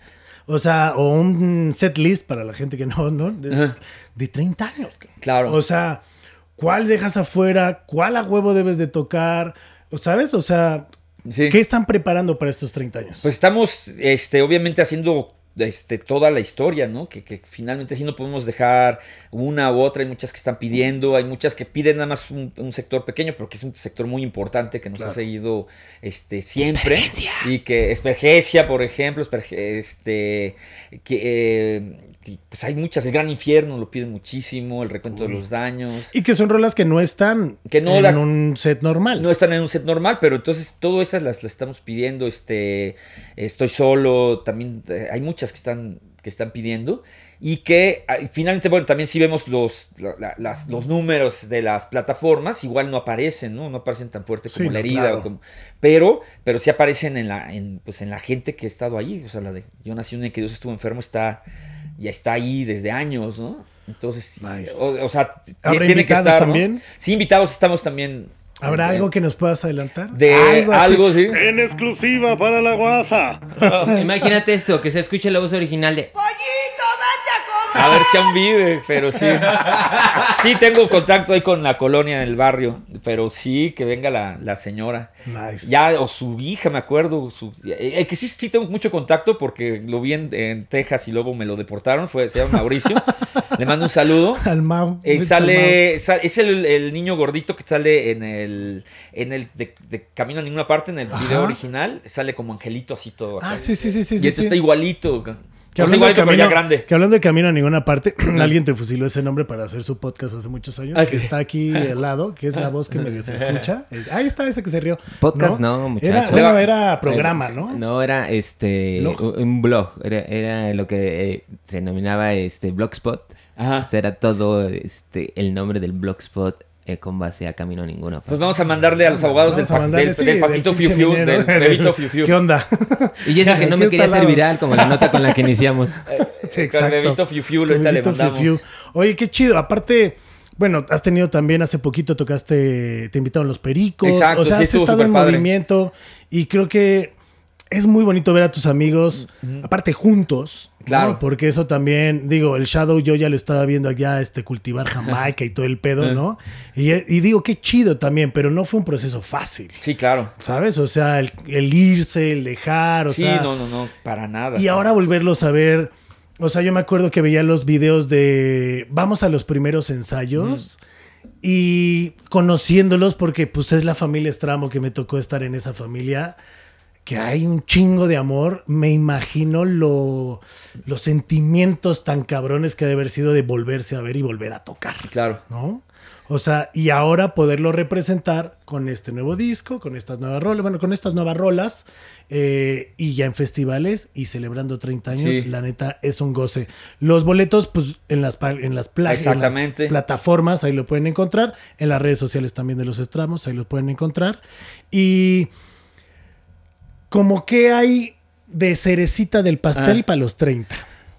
O sea, o un set list para la gente que no, ¿no? De, de 30 años. Claro. O sea, ¿cuál dejas afuera? ¿Cuál a huevo debes de tocar? ¿O ¿Sabes? O sea, Sí. ¿qué están preparando para estos 30 años? Pues estamos, este, obviamente haciendo este, toda la historia, ¿no? Que, que finalmente sí no podemos dejar una u otra. Hay muchas que están pidiendo, hay muchas que piden nada más un, un sector pequeño, pero que es un sector muy importante que nos ha seguido este, siempre. Y que Espergencia, por ejemplo, Esperge- este, que, eh, pues hay muchas. El Gran Infierno lo piden muchísimo, el recuento de los daños. y que son rolas que no están Que no en un set normal. No están en un set normal, pero entonces todas esas las, las estamos pidiendo. Este, estoy solo, también eh, hay muchas que están, que están pidiendo. Y que finalmente, bueno, también si vemos los, la- las- los números de las plataformas, igual no aparecen, ¿no? No aparecen tan fuerte como Sí, la herida. claro. o como- pero, pero sí aparecen en la, en, pues en la gente que ha estado ahí. O sea, la de Yo nací un día que Dios estuvo enfermo está, ya está ahí desde años, ¿no? Entonces, Nice. o, o sea, ¿Habrá tiene que invitados estar. ¿no? también? Sí, invitados estamos también. ¿Habrá eh, algo que nos puedas adelantar? de algo, sí. En exclusiva para la guasa. Imagínate esto, que se escuche la voz original de... ¡Pollito, vete a ver si aún vive, pero sí. Sí, tengo contacto ahí con la colonia del barrio, pero sí, que venga la, la señora. Nice. Ya, o su hija, me acuerdo. Su, el que sí, sí tengo mucho contacto porque lo vi en, en Texas y luego me lo deportaron, fue, se llama Mauricio. Le mando un saludo. Al Mau. Eh, al sale, sal- es el, el niño gordito que sale en el, en el de, de Camino a ninguna parte, en el Ajá. video original, sale como angelito así todo. Ah, acá. sí, sí, sí, sí. Y sí, este sí. está igualito. Que hablando, de igualito, pero ya camino, grande. que hablando de camino a ninguna parte, alguien te fusiló ese nombre para hacer su podcast hace muchos años. Ah, que sí. está aquí al lado, que es la voz que medio se escucha. Es- Ahí está ese que se rió. Podcast no, muchacho. Era, bueno, era programa, ¿no? No, era este Blog. un blog, era, era lo que eh, se denominaba este blogspot. Ajá. O sea, era todo este el nombre del blogspot eh, con base a camino a ninguna. Pues vamos a mandarle a los abogados del, pa- mandarle, del, sí, del Paquito Fiu Fiu, minero. del Bebito Fiu Fiu. ¿Qué onda? Y eso que no me quería hacer viral como la nota con la que iniciamos. Sí, Con el Bebito Fiu Fiu, ahorita le Fiu mandamos. Fiu. Oye, qué chido. Aparte, bueno, has tenido también hace poquito tocaste, te invitaron los pericos. Exacto, o sea, sí, has estado en movimiento y creo que es muy bonito ver a tus amigos, aparte juntos. ¿no? Claro. Porque eso también, digo, el Shadow yo ya lo estaba viendo allá, este, cultivar Jamaica y todo el pedo, ¿no? Y, y digo, qué chido también, pero no fue un proceso fácil. Sí, claro. ¿Sabes? O sea, el, el irse, el dejar, o sí, sea. no, no, no, para nada. Y ahora volverlos a ver. O sea, yo me acuerdo que veía los videos de. Vamos a los primeros ensayos. Y conociéndolos, porque pues es la familia Stramo que me tocó estar en esa familia. Que hay un chingo de amor, me imagino lo, los sentimientos tan cabrones que ha de haber sido de volverse a ver y volver a tocar. Claro. ¿no? O sea, y ahora poderlo representar con este nuevo disco, con estas nuevas rolas, bueno, con estas nuevas rolas, eh, y ya en festivales y celebrando 30 años, Sí. la neta es un goce. Los boletos, pues en las, en las, en plataformas, ahí lo pueden encontrar, en las redes sociales también de los estramos, ahí lo pueden encontrar. Y como que hay de cerecita del pastel Ah. para los 30.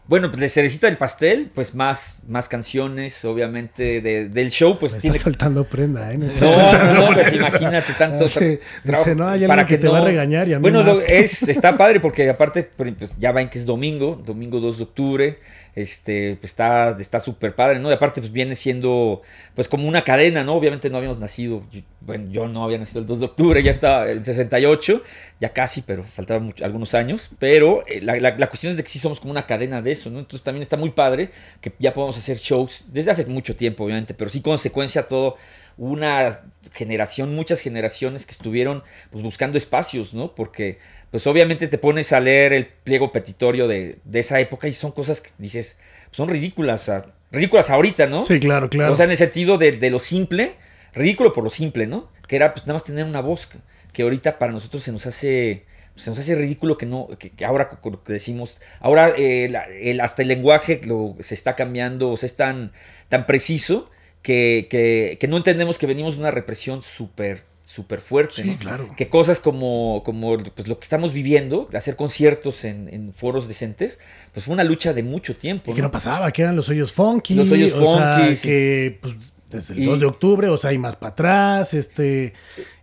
Bueno, pues de cerecita del pastel, pues más, más canciones, obviamente, de- del show, pues Me tiene está soltando prenda, ¿eh? Me está No, soltando- no, no, pues imagínate tanto Ah, sí. tra- trabajo Dice, no, hay alguien que te va a regañar y a mí Bueno, más. es, está padre porque aparte, pues ya ven que es domingo, domingo 2 de octubre, este, pues está está súper padre, ¿no? Y aparte, pues viene siendo, pues como una cadena, ¿no? Obviamente no habíamos nacido, yo- bueno, yo no había nacido el 2 de octubre, ya estaba en 68, ya casi, pero faltaban mucho- algunos años, pero eh, la, la- cuestión es de que sí somos como una cadena de eso, ¿no? Entonces también está muy padre que ya podemos hacer shows desde hace mucho tiempo, obviamente, pero sí consecuencia todo una generación, muchas generaciones que estuvieron pues, buscando espacios, ¿no? Porque pues obviamente te pones a leer el pliego petitorio de, de esa época y son cosas que dices, son ridículas, o sea, ridículas ahorita, ¿no? Sí, claro, claro. O sea, en el sentido de, de lo simple, ridículo por lo simple, ¿no? Que era pues nada más tener una voz, que- ahorita para nosotros se nos hace se nos hace ridículo que no, que, que ahora que decimos, ahora eh, la- el- hasta el lenguaje lo, se está cambiando, o sea, es tan, tan preciso que, que, que no entendemos que venimos de una represión súper súper fuerte, Sí, ¿no? claro. que cosas como, como pues, lo que estamos viviendo, de hacer conciertos en, en foros decentes, pues fue una lucha de mucho tiempo. Y que ¿no? pasaba, que eran los hoyos funky. Los hoyos o sea, sí. que pues, desde el Y- 2 de octubre, o sea, y más para atrás, este.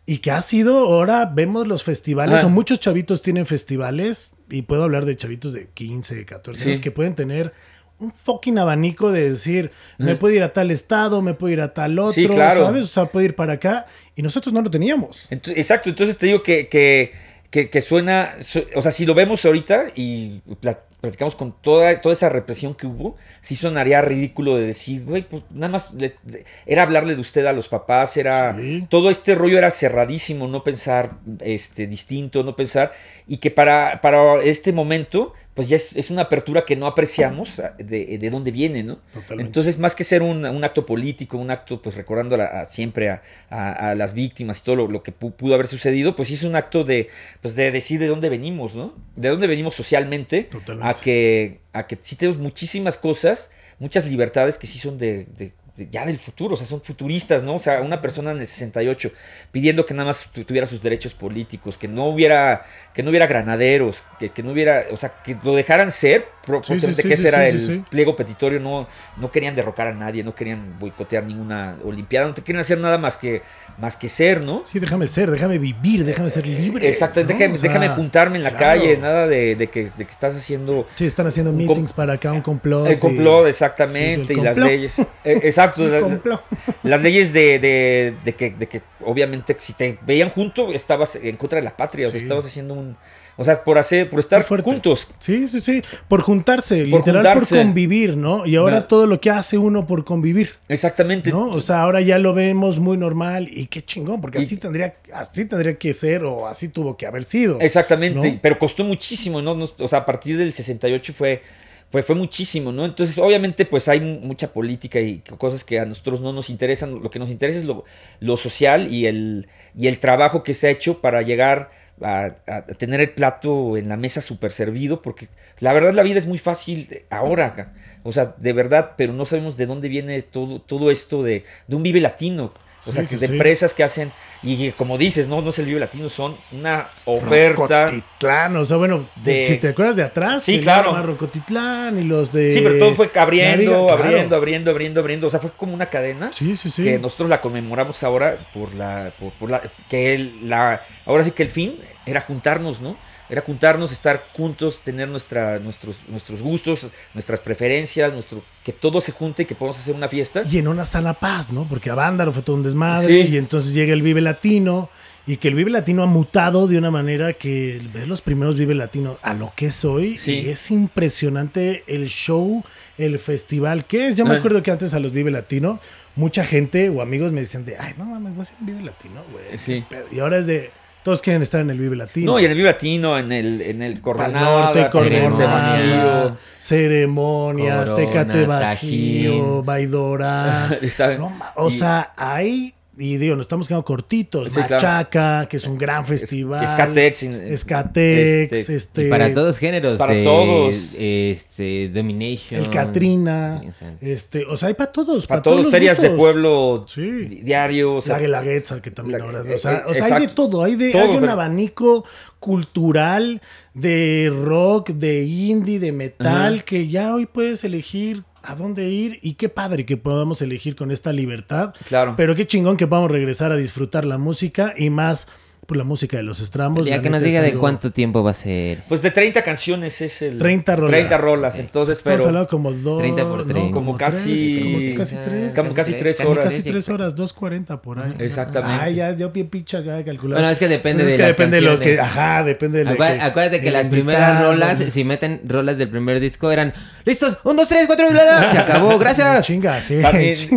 Y que ha sido, ahora vemos los festivales, Ah. o muchos chavitos tienen festivales, y puedo hablar de chavitos de 15, 14 años, Sí. que pueden tener un fucking abanico de decir, me puedo ir a tal estado, me puedo ir a tal otro, Sí, claro. ¿sabes? O sea, puedo ir para acá, y nosotros no lo teníamos. Exacto, entonces te digo que, que, que- que suena, su- o sea, si lo vemos ahorita y pla- platicamos con toda, toda esa represión que hubo, sí sonaría ridículo de decir, güey, pues nada más le- de- era hablarle de usted a los papás, era Sí. todo este rollo era cerradísimo, no pensar este, distinto, no pensar, y que para, para este momento, pues ya es, es una apertura que no apreciamos ah, de, de dónde viene, ¿no? Totalmente. Entonces, más que ser un, un acto político, un acto, pues recordando a la- a siempre a, a- a las víctimas y todo lo, lo que pu- pudo haber sucedido, pues sí es un acto de, pues de decir de dónde venimos, ¿no? De dónde venimos socialmente, Totalmente. a que, a que sí tenemos muchísimas cosas, muchas libertades que sí son de- de- ya del futuro, o sea, son futuristas, ¿no? O sea, una persona en el 68 pidiendo que nada más tu- tuviera sus derechos políticos, que no hubiera, que no hubiera granaderos, que, que no hubiera, o sea, que lo dejaran ser, pro- Sí, sí, que ese era el pliego petitorio, no, no querían derrocar a nadie, no querían boicotear ninguna olimpiada, no te querían hacer nada más que, más que ser, ¿no? Sí, déjame ser, déjame vivir, déjame ser libre. Exacto, ¿no? déjame, O sea, déjame juntarme en la claro. calle, nada de, de que, de que estás haciendo Sí, están haciendo meetings para acá, un complot. el complot, y- exactamente, el y las leyes. eh, exacto, La- las leyes de, de- de que, de que obviamente si te veían junto estabas en contra de la patria, o sea, estabas haciendo un... O sea, por hacer, por estar juntos. Sí, sí, sí. Por juntarse, Por literal juntarse. por convivir, ¿no? Y ahora No. todo lo que hace uno por convivir, Exactamente. ¿no? O sea, ahora ya lo vemos muy normal y qué chingón, porque Y- así tendría, así tendría que ser o así tuvo que haber sido. Exactamente, ¿no? pero costó muchísimo. No- O sea, a partir del 68 fue, fue, fue muchísimo, ¿no? Entonces, obviamente, pues hay mu- mucha política y cosas que a nosotros no nos interesan. Lo que nos interesa es lo, lo social y el, y el trabajo que se ha hecho para llegar a, tener el plato en la mesa súper servido, porque la verdad la vida es muy fácil ahora, o sea, de verdad, pero no sabemos de dónde viene todo, todo esto de un vive latino. O sea, sí, que de empresas que hacen, y como dices, no, no es el Vive Latino, son una oferta. Rocotitlán, o sea, bueno, de- si te acuerdas de atrás, Sí, claro. Rocotitlán y los de. Sí, pero todo fue abriendo, claro. abriendo, abriendo, abriendo, abriendo. O sea, fue como una cadena Sí, sí, sí. que nosotros la conmemoramos ahora por la, por, por la, que el- la, ahora sí que el fin era juntarnos, ¿no? Era juntarnos, estar juntos, tener nuestra, nuestros, nuestros gustos, nuestras preferencias, nuestro, que todo se junte y que podamos hacer una fiesta. Y en una sana paz, ¿no? Porque a Vándaro fue todo un desmadre Sí. y entonces llega el Vive Latino y que el Vive Latino ha mutado de una manera que ves los primeros Vive Latino a lo que es hoy Sí. y es impresionante el show, el festival que es. Yo me Ah. acuerdo que antes a los Vive Latino mucha gente o amigos me decían de, ay, no mames, vas a a un Vive Latino, güey. Sí. pedo". Y ahora es de, Todos quieren estar en el Vive Latino. No, y en el Vive Latino, en el, en el Norte, Bajío. Ceremonia, Corona, Tecate Bajío. Baidora. No o sea, hay, y digo, nos estamos quedando cortitos. Sí, claro. Machaca, que es un gran festival. Escatex, in- Escatex, este, este. Para todos géneros. para de, todos. Este, Domination. El Katrina. Sí, o sea, Este, o sea, hay para todos. Para todos todos, los ferias de pueblo Sí. di- diario. O sea, la Guelaguetza, que también La- ahora. O sea, eh, o sea, hay de todo. Hay, de, Todo, hay un pero- abanico cultural de rock, de indie, de metal, Ajá. que ya hoy puedes elegir a dónde ir. Y qué padre que podamos elegir con esta libertad. Claro. Pero qué chingón que podamos regresar a disfrutar la música y más por la música de los estrambos. ya que nos es diga de cuánto tiempo va a ser. Pues de 30 canciones es el. 30 rolas. 30 rolas, entonces, Estamos pero. hablando como dos. 30 por no, 30. Como tres, casi- como casi tres. Como casi tres Como horas. casi tres horas, 2.40 por ahí. Exactamente. Ay, ya, yo bien pincha acá calculado. Bueno, es que depende Pues es de que las depende de los que. canciones. Ajá, depende de lo Acuérdate, que. acuérdate que el las primeras rolas, ¿no? si meten rolas del primer disco, eran listos, un, dos, tres, cuatro, bla, bla, se acabó, gracias. Chinga, sí.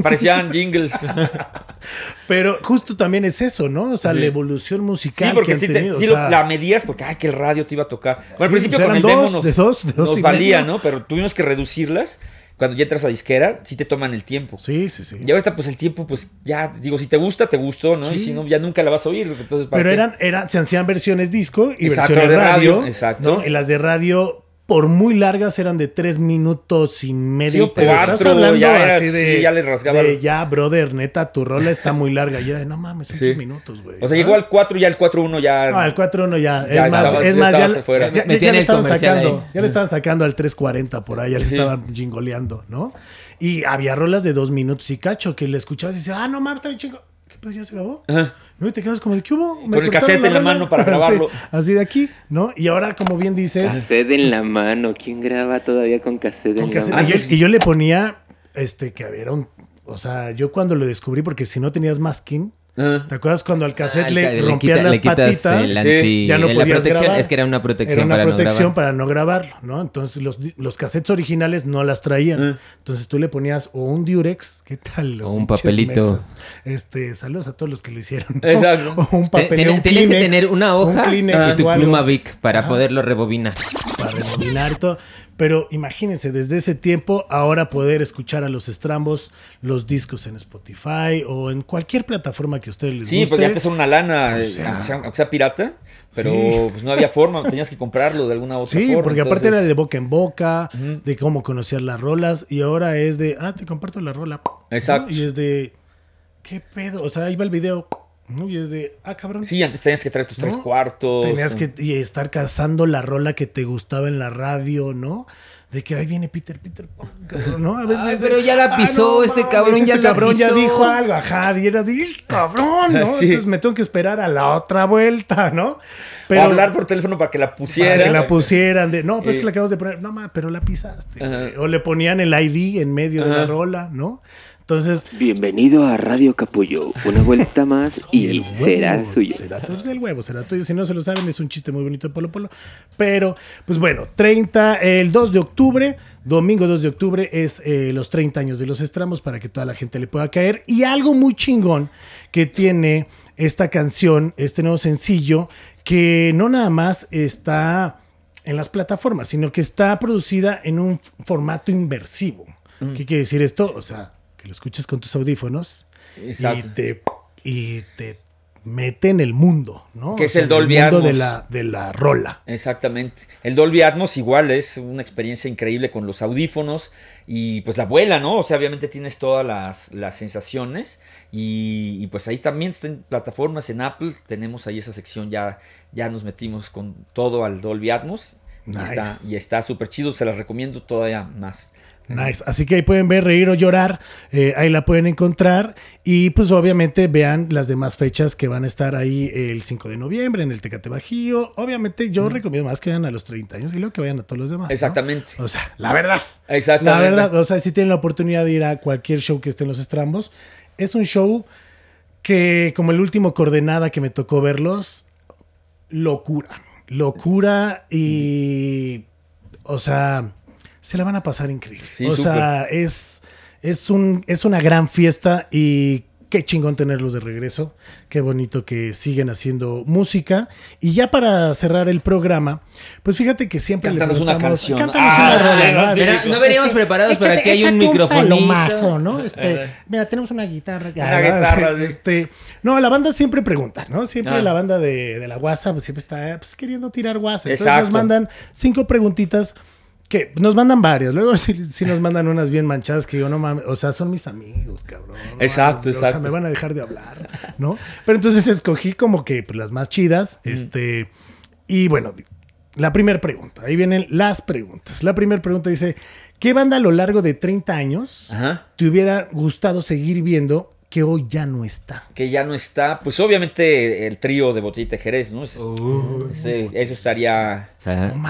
Parecían jingles. Pero justo también es eso, ¿no? O sea, Sí. la evolución musical. Sí, porque que han te- lo- sea, la medías porque, ay, que el radio te iba a tocar. Bueno, al principio pues con el demo dos, nos, de dos, de dos nos valía, medio. ¿no? Pero tuvimos que reducirlas. Cuando ya entras a disquera, sí te toman el tiempo. Sí, sí, sí. Y ahorita, pues el tiempo, pues ya, digo, si te gusta, te gustó, ¿no? Y si no, ya nunca la vas a oír. Entonces, ¿para Pero qué? eran, eran, se hacían versiones disco y Exacto, versiones de radio. radio, exacto. ¿no? Y las de radio, por muy largas, eran de tres minutos y medio. Sí, pero estás cuatro, hablando ya era así de. así, ya le rasgaba de, ya, brother, neta, tu rola está muy larga. Y era de, no mames, son Sí. tres minutos, güey. O sea, ¿no? llegó al 4 y ya el 4-1 ya. Ah, el 4-1 ya. Ya es más, estaba- es ya más, ya, ya- ya- ya le estaban sacando. ahí. Ya le estaban sacando al 3.40 por ahí, ya le Sí. estaban jingoleando, ¿no? Y había rolas de dos minutos y cacho que le escuchabas y dices, ah, no mames, está bien chingo. ¿Qué pedo? ¿Ya se acabó? Ajá. ¿No? Y te quedas como de, ¿qué hubo? ¿Me Con el cassette en la rola?" mano para grabarlo. Así, de aquí, ¿no? Y ahora, como bien dices, Cassette en la mano. ¿Quién graba todavía con cassette con en cassette- la y, mano? yo, y yo le ponía, este, que había un... O sea, yo cuando lo descubrí, porque si no tenías masking, ¿te acuerdas cuando al cassette Ah, le ca- rompían quita- las le patitas? el Sí, anti- ya no la podías protección, grabar. Es que era una protección Era una para protección no para no grabarlo, ¿no? Entonces los, los cassettes originales no las traían. Ah. Entonces tú le ponías o un Durex, ¿qué tal? Los O un papelito. Este, saludos a todos los que lo hicieron. ¿no? Exacto. O un Te- papel. ten- un Tenías que tener una un hoja Kleenex y tu pluma Vic para poderlo rebobinar. para rebobinar todo. Pero imagínense, desde ese tiempo, ahora poder escuchar a los estrambos, los discos en Spotify o en cualquier plataforma que a ustedes les Sí, guste. pues ya antes era una lana, eh, sea. aunque sea, aunque sea pirata, pero Sí. pues no había forma, tenías que comprarlo de alguna otra Sí, forma. porque aparte era de boca en boca, de cómo conocías las rolas, y ahora es de, ah, te comparto la rola. ¿no? Exacto. Y es de, ¿qué pedo? O sea, ahí va el video, ¿no? Y es de, ah, cabrón. Sí, antes tenías que traer tus tres cuartos. Tenías que y estar cazando la rola que te gustaba en la radio, ¿no? De que ahí viene Peter, Peter, cabrón, ¿no? A ver, Ay, de- pero ya la pisó, este cabrón ya este la cabrón ya dijo algo, ajá, y era de, "Ih, cabrón, ¿no? Sí. Entonces me tengo que esperar a la otra vuelta, ¿no? o hablar por teléfono para que la para pusiera. que la pusieran de, no, pero es Eh. que la acabamos de poner, no, ma, pero la pisaste. Ajá. O le ponían el ID en medio de la rola, ¿no? Entonces, Bienvenido a Radio Capullo. Una vuelta más y el huevo será suyo. Será tuyo, es el huevo, será tuyo. Si no se lo saben, es un chiste muy bonito de Polo Polo. Pero, pues bueno, 30, el 2 de octubre, domingo 2 de octubre, es eh, los 30 años de los estramos para que toda la gente le pueda caer. Y algo muy chingón que tiene esta canción, este nuevo sencillo, que no nada más está en las plataformas, sino que está producida en un formato inversivo. ¿Qué quiere decir esto? O sea, que lo escuches con tus audífonos Exacto. y te, y te mete en el mundo, ¿no? Que es sea, el Dolby mundo de Atmos. la, de la rola. Exactamente. El Dolby Atmos igual es una experiencia increíble con los audífonos y pues la vuela, ¿no? O sea, obviamente tienes todas las, las sensaciones y, y, pues ahí también está en plataformas, en Apple tenemos ahí esa sección, ya, ya nos metimos con todo al Dolby Atmos y Nice. está y está súper chido, se las recomiendo todavía más. Nice. Así que ahí pueden ver, reír o llorar. eh, ahí la pueden encontrar. Y pues obviamente vean las demás fechas que van a estar ahí el 5 de noviembre en el Tecate Bajío. Obviamente yo recomiendo más que vayan a los 30 años y luego que vayan a todos los demás. ¿no? Exactamente. O sea, la verdad. Exactamente. La verdad, o sea, si tienen la oportunidad de ir a cualquier show que esté en los estrambos, es un show que, como el último coordenada que me tocó verlos, locura. Locura y. O sea, se la van a pasar increíble. Sí, o sea, es, es, un, es una gran fiesta y qué chingón tenerlos de regreso. Qué bonito que siguen haciendo música. Y ya para cerrar el programa, pues fíjate que siempre Cántanos le una canción. Cántanos Ah, una sí, rola, no, veníamos preparados para Échate- que hay un palomazo, ¿no? Este, mira, tenemos una guitarra. Una guitarra, sí. Este, no, la banda siempre pregunta, ¿no? Siempre Ah. la banda de, de la WhatsApp pues, siempre está pues, queriendo tirar WhatsApp. Entonces Exacto. nos mandan cinco preguntitas que nos mandan varias. Luego sí, sí nos mandan unas bien manchadas que digo, no mames, o sea, son mis amigos, cabrón. no Exacto, mames, O sea, exacto. me van a dejar de hablar, ¿no? Pero entonces escogí como que pues, las más chidas. Este, y bueno, la primera pregunta. Ahí vienen las preguntas. La primera pregunta dice: ¿Qué banda a lo largo de 30 años Ajá. te hubiera gustado seguir viendo que hoy ya no está? Que ya no está. Pues obviamente el trío de Botellita de Jerez, ¿no? Ese- ese- eso estaría.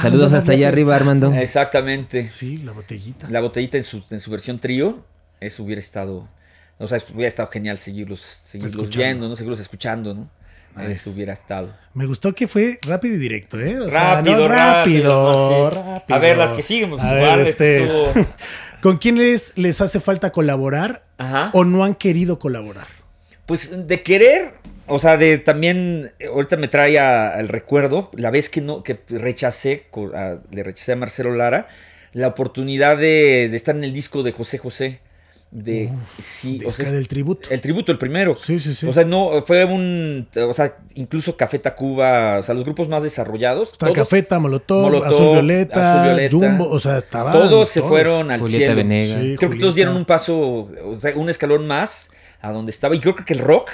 Saludos hasta allá arriba. Armando. Exactamente. Sí, la botellita. La botellita en su, en su versión trío, eso hubiera estado. O sea, hubiera estado genial seguirlos, seguirlos Escuchando. viendo, ¿no? Seguirlos escuchando, ¿no? Eso hubiera estado. Me gustó que fue rápido y directo, ¿eh? O sea, Rápido, no, rápido, no, sí. rápido. A ver, las que siguen, pues, A igual, ver, este este, estuvo- ¿Con quién les, les hace falta colaborar Ajá. o no han querido colaborar? Pues de querer, o sea, de también, ahorita me trae al recuerdo, la vez que no, que rechacé, a- le rechacé a Marcelo Lara, la oportunidad de, de estar en el disco de José José. De, sí, o sea, del tributo. el tributo, el primero. Sí, sí, sí. O sea, no, fue un, o sea, incluso Café Tacuba, o sea, los grupos más desarrollados. Está todos- Cafeta, Molotov, Molotov, Azul, Violeta, Azul Violeta. Jumbo, o sea, estaban Todos se fueron al Julieta cielo. Venegas. Sí, Creo que todos dieron un paso, o sea, un escalón más a donde estaba. Y creo que el rock,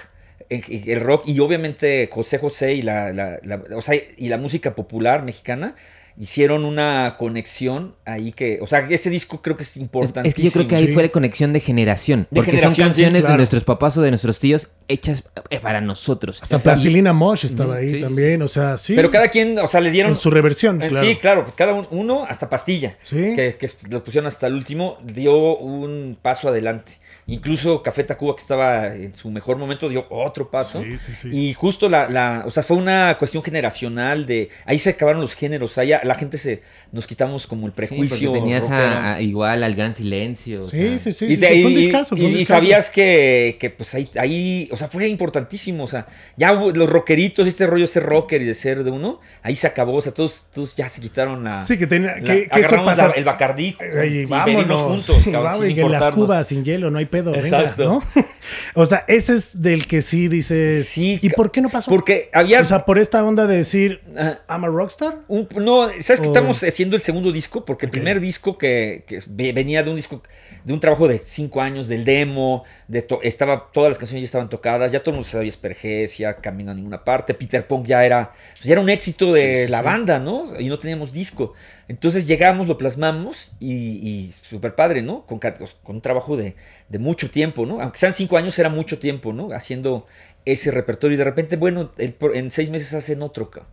el rock y obviamente José José y la, la- la- o sea, y la música popular mexicana hicieron una conexión ahí que, o sea, ese disco creo que es importantísimo. es que yo creo que ahí sí. fue la conexión de generación. De porque generación, son sí, canciones claro. de nuestros papás o de nuestros tíos hechas eh, para nosotros. Hasta Y- Plastilina Mosh estaba ahí sí, también, o sea, sí. Pero cada quien, o sea, le dieron en su reversión, Eh, claro. Sí, claro, pues cada un- uno, hasta pastilla, Sí. que, que lo pusieron hasta el último, dio un paso adelante. Incluso Café Tacuba, que estaba en su mejor momento, dio otro paso. Sí, sí, sí. Y justo la, la- o sea, fue una cuestión generacional de, ahí se acabaron los géneros, ahí ya la gente se, nos quitamos como el prejuicio. tenías a- a- igual al gran silencio. o Sí, sea, sí, sí. y, sí, te- sí, fue un y- discazo, fue un y- y sabías que, que, pues ahí, ahí, o sea, fue importantísimo, o sea, ya hubo los rockeritos, este rollo de ser rocker y de ser de uno, ahí se acabó, o sea, todos, todos ya se quitaron la... Sí, que tenía la- que, que eso agarramos pasa. la- el Bacardí Ay, y vámonos. juntos, cabrón, Vamos, sin y que las cubas sin hielo, no hay pedo, venga, Exacto. ¿no? o sea, ese es del que sí dices. Sí, ¿Y por qué no pasó? Porque había... O sea, por esta onda de decir. I'm a rockstar. Un- no, ¿sabes que O- estamos haciendo el segundo disco? Porque el primer disco que, que ve- venía de un disco, de un trabajo de cinco años, del demo, de to- estaba, todas las canciones ya estaban tocadas, ya todo el mundo sabía Espergesia, Camino a ninguna parte, Peter Punk ya era, pues ya era un éxito de sí, la sí. banda, ¿no? Y no teníamos disco. Entonces llegamos, lo plasmamos y, y súper padre, ¿no? Con, ca- con un trabajo de, de mucho tiempo, ¿no? Aunque sean cinco años, era mucho tiempo, ¿no? Haciendo ese repertorio y de repente, bueno, el en seis meses hacen otro, cabrón.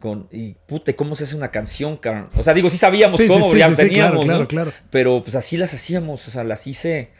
Con, y puta, ¿y ¿cómo se hace una canción, cabrón? O sea, digo, sí sabíamos Sí, cómo, sí, ya sí, teníamos, claro, claro, ¿no? claro. Pero pues así las hacíamos, o sea, las hice.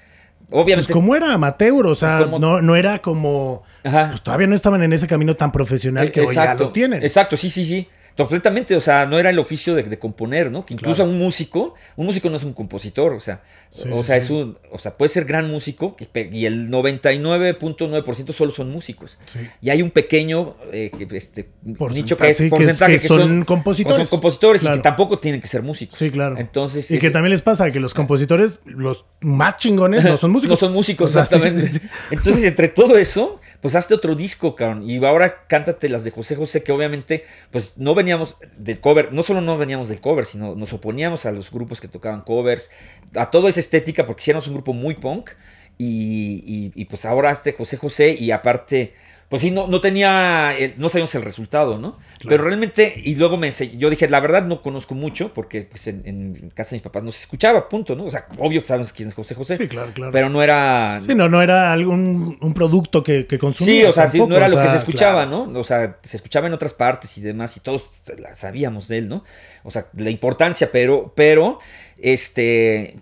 Pues Obviamente. como era amateur, o sea, Como- no, no era como. Ajá. Pues todavía no estaban en ese camino tan profesional que hoy ya lo tienen. Exacto, sí, sí, sí. Completamente, o sea, no era el oficio de, de componer, ¿no? Que incluso Claro. un músico, un músico no es un compositor, o sea, Sí, o sí, sea, sí. es un, o sea, puede ser gran músico y el 99.9% solo son músicos. Y hay un pequeño eh, este, Porcentaje, nicho que es que es- que son compositores. son compositores y que tampoco tienen que ser músicos. Sí, claro. Entonces, y que también les pasa que los compositores, los más chingones, no son músicos. No son músicos, O sea, sí, exactamente. Entonces, entre todo eso, pues hazte otro disco, cabrón. Y ahora cántate las de José José, que obviamente, pues no veníamos del cover, no solo no veníamos del cover, sino nos oponíamos a los grupos que tocaban covers, a toda esa estética, porque si éramos un grupo muy punk. Y, pues ahora este José José, y aparte, pues sí, no, no tenía, el- no sabíamos el resultado, ¿no? Pero realmente, y luego me yo dije, la verdad no conozco mucho, porque pues en, en casa de mis papás no se escuchaba, punto, ¿no? O sea, obvio que sabemos quién es José José. Sí, claro, claro. Pero no era. Sí, no, no era algún un producto que, que consumía. Sí, o sea, sí, no era o lo que sea, se escuchaba, claro. ¿no? O sea, se escuchaba en otras partes y demás, y todos la- sabíamos de él, ¿no? O sea, la importancia, pero, pero, este,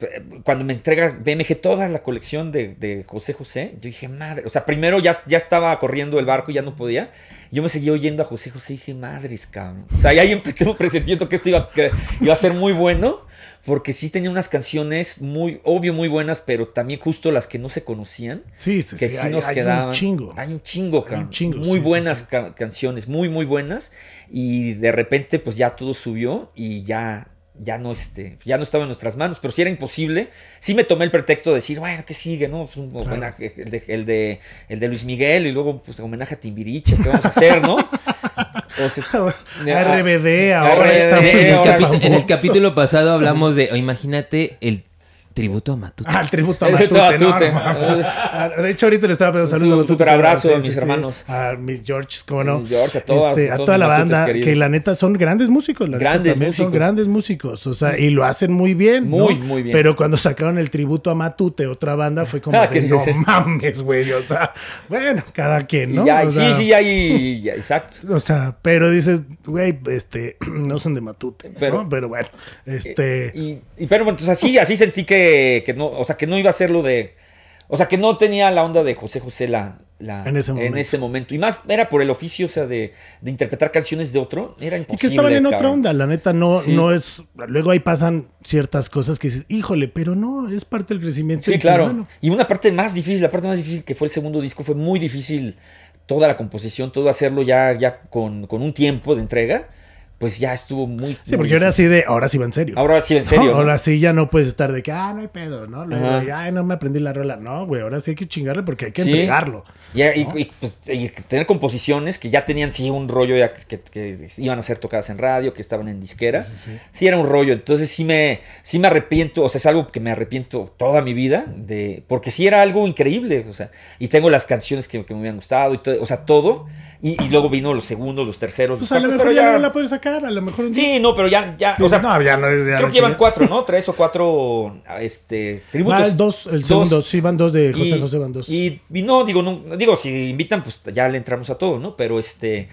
cuando me entrega BMG toda la colección de, de José José, yo dije, madre, o sea, primero ya, ya estaba corriendo el barco y ya no podía. Yo me seguía oyendo a José José y dije, madres, cabrón. O sea, ya ahí empecé presentiendo que esto iba, que iba a ser muy bueno. porque sí tenía unas canciones muy, obvio, muy buenas, pero también justo las que no se conocían. Sí, sí, que sí. sí hay- nos hay quedaban. un chingo. Hay un chingo, Hay un cabrón. chingo, muy sí, buenas sí. ca- canciones, muy, muy buenas. Y de repente, pues ya todo subió y ya. Ya no, este, ya no estaba en nuestras manos, pero sí era imposible. Sí me tomé el pretexto de decir, bueno, ¿qué sigue? No? Pues un homenaje, el, de, el, de, el de Luis Miguel y luego pues homenaje a Timbiriche, ¿qué vamos a hacer, no? O sea, RBD ahora RBD, está muy En el, ahora- en el capítulo pasado hablamos de, o imagínate el tributo a Matute. Ah, el tributo a Matute. tributo a no, Matute. no, no. De hecho, ahorita le estaba pensando saludos Un a Matute. súper abrazo Sí, a mis sí. hermanos. A mis George, ¿cómo no? George, a todas- Este, a toda la banda, queridos. que la neta son grandes músicos. La neta Grandes también son músicos. grandes músicos. O sea, y lo hacen muy bien. ¿no? Muy, muy bien. Pero cuando sacaron el tributo a Matute, otra banda, fue como Ah, de, que- no mames, güey. O sea, bueno, cada quien, ¿no? ya, O sí, sea, sí, ahí, ya, exacto. O sea, pero dices, güey, este, no son de Matute, ¿no? Pero- Pero, bueno, este... Y, y- pero bueno, entonces así, así sentí que, que no, o sea, que no iba a ser lo de, o sea, que no tenía la onda de José José la, la- En ese momento. momento. Y más era por el oficio, o sea, de, de interpretar canciones de otro, era Y imposible. que estaban en otra onda, la neta, no, Sí. no es. Luego ahí pasan ciertas cosas que dices, híjole, pero no, es parte del crecimiento. y Sí, pues, claro. Y una parte más difícil, la parte más difícil que fue el segundo disco, fue muy difícil toda la composición, todo hacerlo ya, ya con, con un tiempo de entrega, pues ya estuvo muy... sí, muy porque ahora sí de, ahora sí va en serio. Ahora sí, en serio. No, ¿no? Ahora sí ya no puedes estar de que, ah, no hay pedo, ¿no? Luego, de, ay, no me aprendí la rola. No, güey, ahora sí hay que chingarle porque hay que Sí. entregarlo. Y, y- y, pues, y tener composiciones que ya tenían sí un rollo ya que, que iban a ser tocadas en radio, que estaban en disquera. Sí, Sí, sí, era un rollo. Entonces sí me, sí me arrepiento, o sea, es algo que me arrepiento toda mi vida, de, porque sí era algo increíble. O sea, y tengo las canciones que, que me habían gustado, y todo, o sea, todo. Y, luego vino los segundos, los terceros, los Pues a lo cuartos, mejor pero ya, ya- no la puedes sacar, a lo mejor un día- Sí, no, pero ya, ya, o sea, no, ya no es- ya creo que llevan cuatro, ¿no? Tres o cuatro, este, tributos. El dos, el segundo, sí, van dos de José José, van dos. Y, y no, digo, no, digo, si invitan, pues ya le entramos a todo, ¿no? Pero este,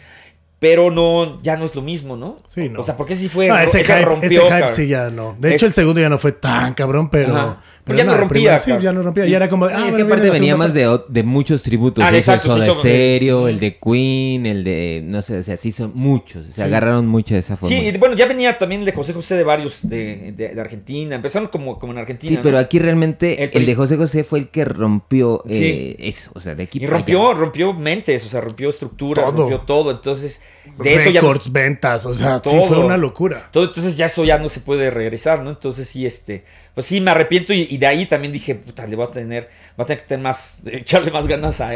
pero no, ya no es lo mismo, ¿no? Sí, no. O sea, porque sí fue, No, ese, ese hype, rompió, ese hype cabrón. sí ya no. De Es- hecho, el segundo ya no fue tan cabrón, pero. Ajá. Pero ya no el rompía, primero sí, ya no rompía. Ya era como. Sí, ah, es que aparte venía más de, de muchos tributos. Ah, de exacto, Soda sí, son- Stereo, el de Queen, el de. No sé, o sea, sí son muchos. Se agarraron mucho de esa forma. Sí, y bueno, ya venía también de José José de varios de, de- de Argentina. Empezaron como, como en Argentina. Sí, ¿no? pero aquí realmente El el, de José José fue el que rompió Sí. eh, eso. O sea, de aquí Y rompió, allá. rompió mentes, o sea, rompió estructuras, Todo. rompió todo. Entonces, de eso ya ventas, o sea, sí Todo. fue una locura. Todo, entonces ya eso ya no se puede regresar, ¿no? Entonces sí, este, pues sí, me arrepiento y, y de ahí también dije, puta, le voy a tener, voy a tener que tener más, echarle más ganas a,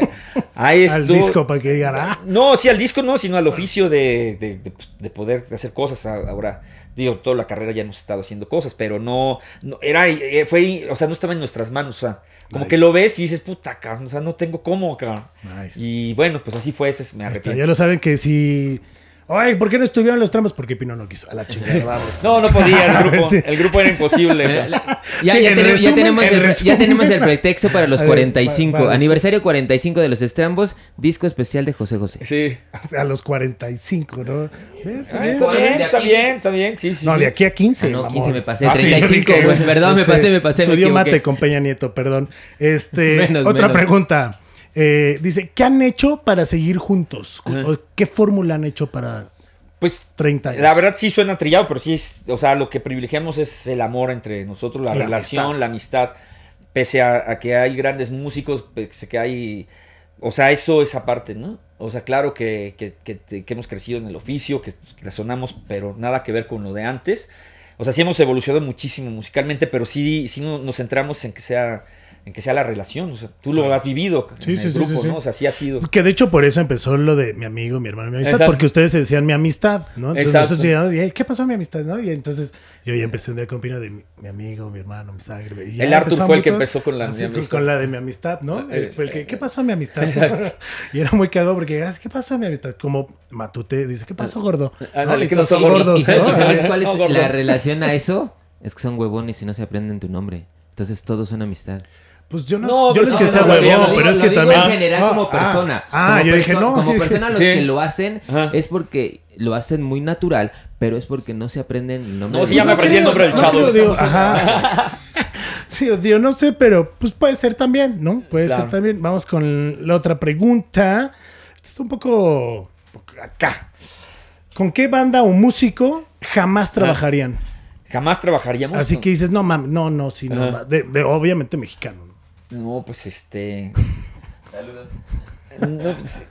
a esto. Al disco para que digan, ah, No, sí, al disco no, sino al oficio de, de- de- de poder hacer cosas. Ahora, digo, toda la carrera ya hemos estado haciendo cosas, pero no, no era, eh, fue, o sea, no estaba en nuestras manos, o sea, como Nice. que lo ves y dices, puta, cabrón, o sea, no tengo cómo, cabrón. Nice. Y bueno, pues así fue, ese me arrepiento. ya lo saben que si. Ay, ¿por qué no estuvieron los tramos? Porque Pino no quiso. A la chingada, vamos. No, no podía, el grupo, el grupo era imposible. Ya, Sí, ya en tenemos, ya el, resumen. ya tenemos el pretexto para los ver, 45. va- va. Aniversario 45 de los Estrambos, disco especial de José José. Sí. A los 45, ¿no? Está bien. está bien, está bien, está bien, sí, sí. No, sí. de aquí a 15. Ah, no, mamón. 15 me pasé, Ah, sí, 35, yo dije, güey, perdón, me pasé, me pasé, me Estudió equivoqué. mate con Peña Nieto, perdón. Este, Menos, otra menos. pregunta. Eh, dice, ¿qué han hecho para seguir juntos? ¿O ¿Qué fórmula han hecho para Pues 30 años? La verdad sí suena trillado, pero sí es, o sea, lo que privilegiamos es el amor entre nosotros, la, La relación, amistad. la amistad, pese a, a que hay grandes músicos, pese a que hay, o sea, eso es aparte, ¿no? O sea, claro que, que- que- que hemos crecido en el oficio, que la sonamos, pero nada que ver con lo de antes. O sea, sí hemos evolucionado muchísimo musicalmente, pero sí, sí no- nos centramos en que sea en que sea la relación. O sea, tú lo has vivido Sí, en sí, el sí, grupo, sí, sí. ¿no? O sea, sí ha sido. Que de hecho por eso empezó lo de mi amigo, mi hermano, mi amistad, Exacto. porque ustedes se decían mi amistad, ¿no? Entonces Exacto. nosotros llegamos y, "Ey, ¿qué pasó mi amistad? ¿no? Y entonces yo ya empecé un día con Pino de mi, mi amigo, mi hermano, mi sangre. y El Arthur fue el que empezó con la así, mi con- amistad. Con la de mi amistad, ¿no? Eh, fue el que, eh, ¿qué pasó mi amistad? y era muy cagado porque, "Ah, ¿qué pasó mi amistad? Como Matute dice, ¿qué pasó gordo? Ándale, ¿No? ¿qué pasó, son gordo? gordos, ¿Y sabes, cuál es la relación a eso? Es que son huevones y no se aprenden tu nombre. Entonces todos son amistad. Pues yo no, No, yo no es sí que se sea huevón, pero es Lo que digo también... en general Ah, como ah, persona. Ah, como yo dije, perso- no. Como persona los Sí. que lo hacen Ajá. es porque lo hacen muy natural, pero es porque no se aprenden el nombre. No, del sí, ya me aprendí el nombre del No chavo. creo, digo, ajá. Sí, digo, no sé, pero pues puede ser también, ¿no? Puede Claro. ser también. Vamos con la otra pregunta. Esta está un poco acá. ¿Con qué banda o músico jamás trabajarían? jamás trabajaríamos. Así ¿no? que dices, no mames, no, no, sí, no. De, de- obviamente mexicano. ¿no? No, pues este. No, pues,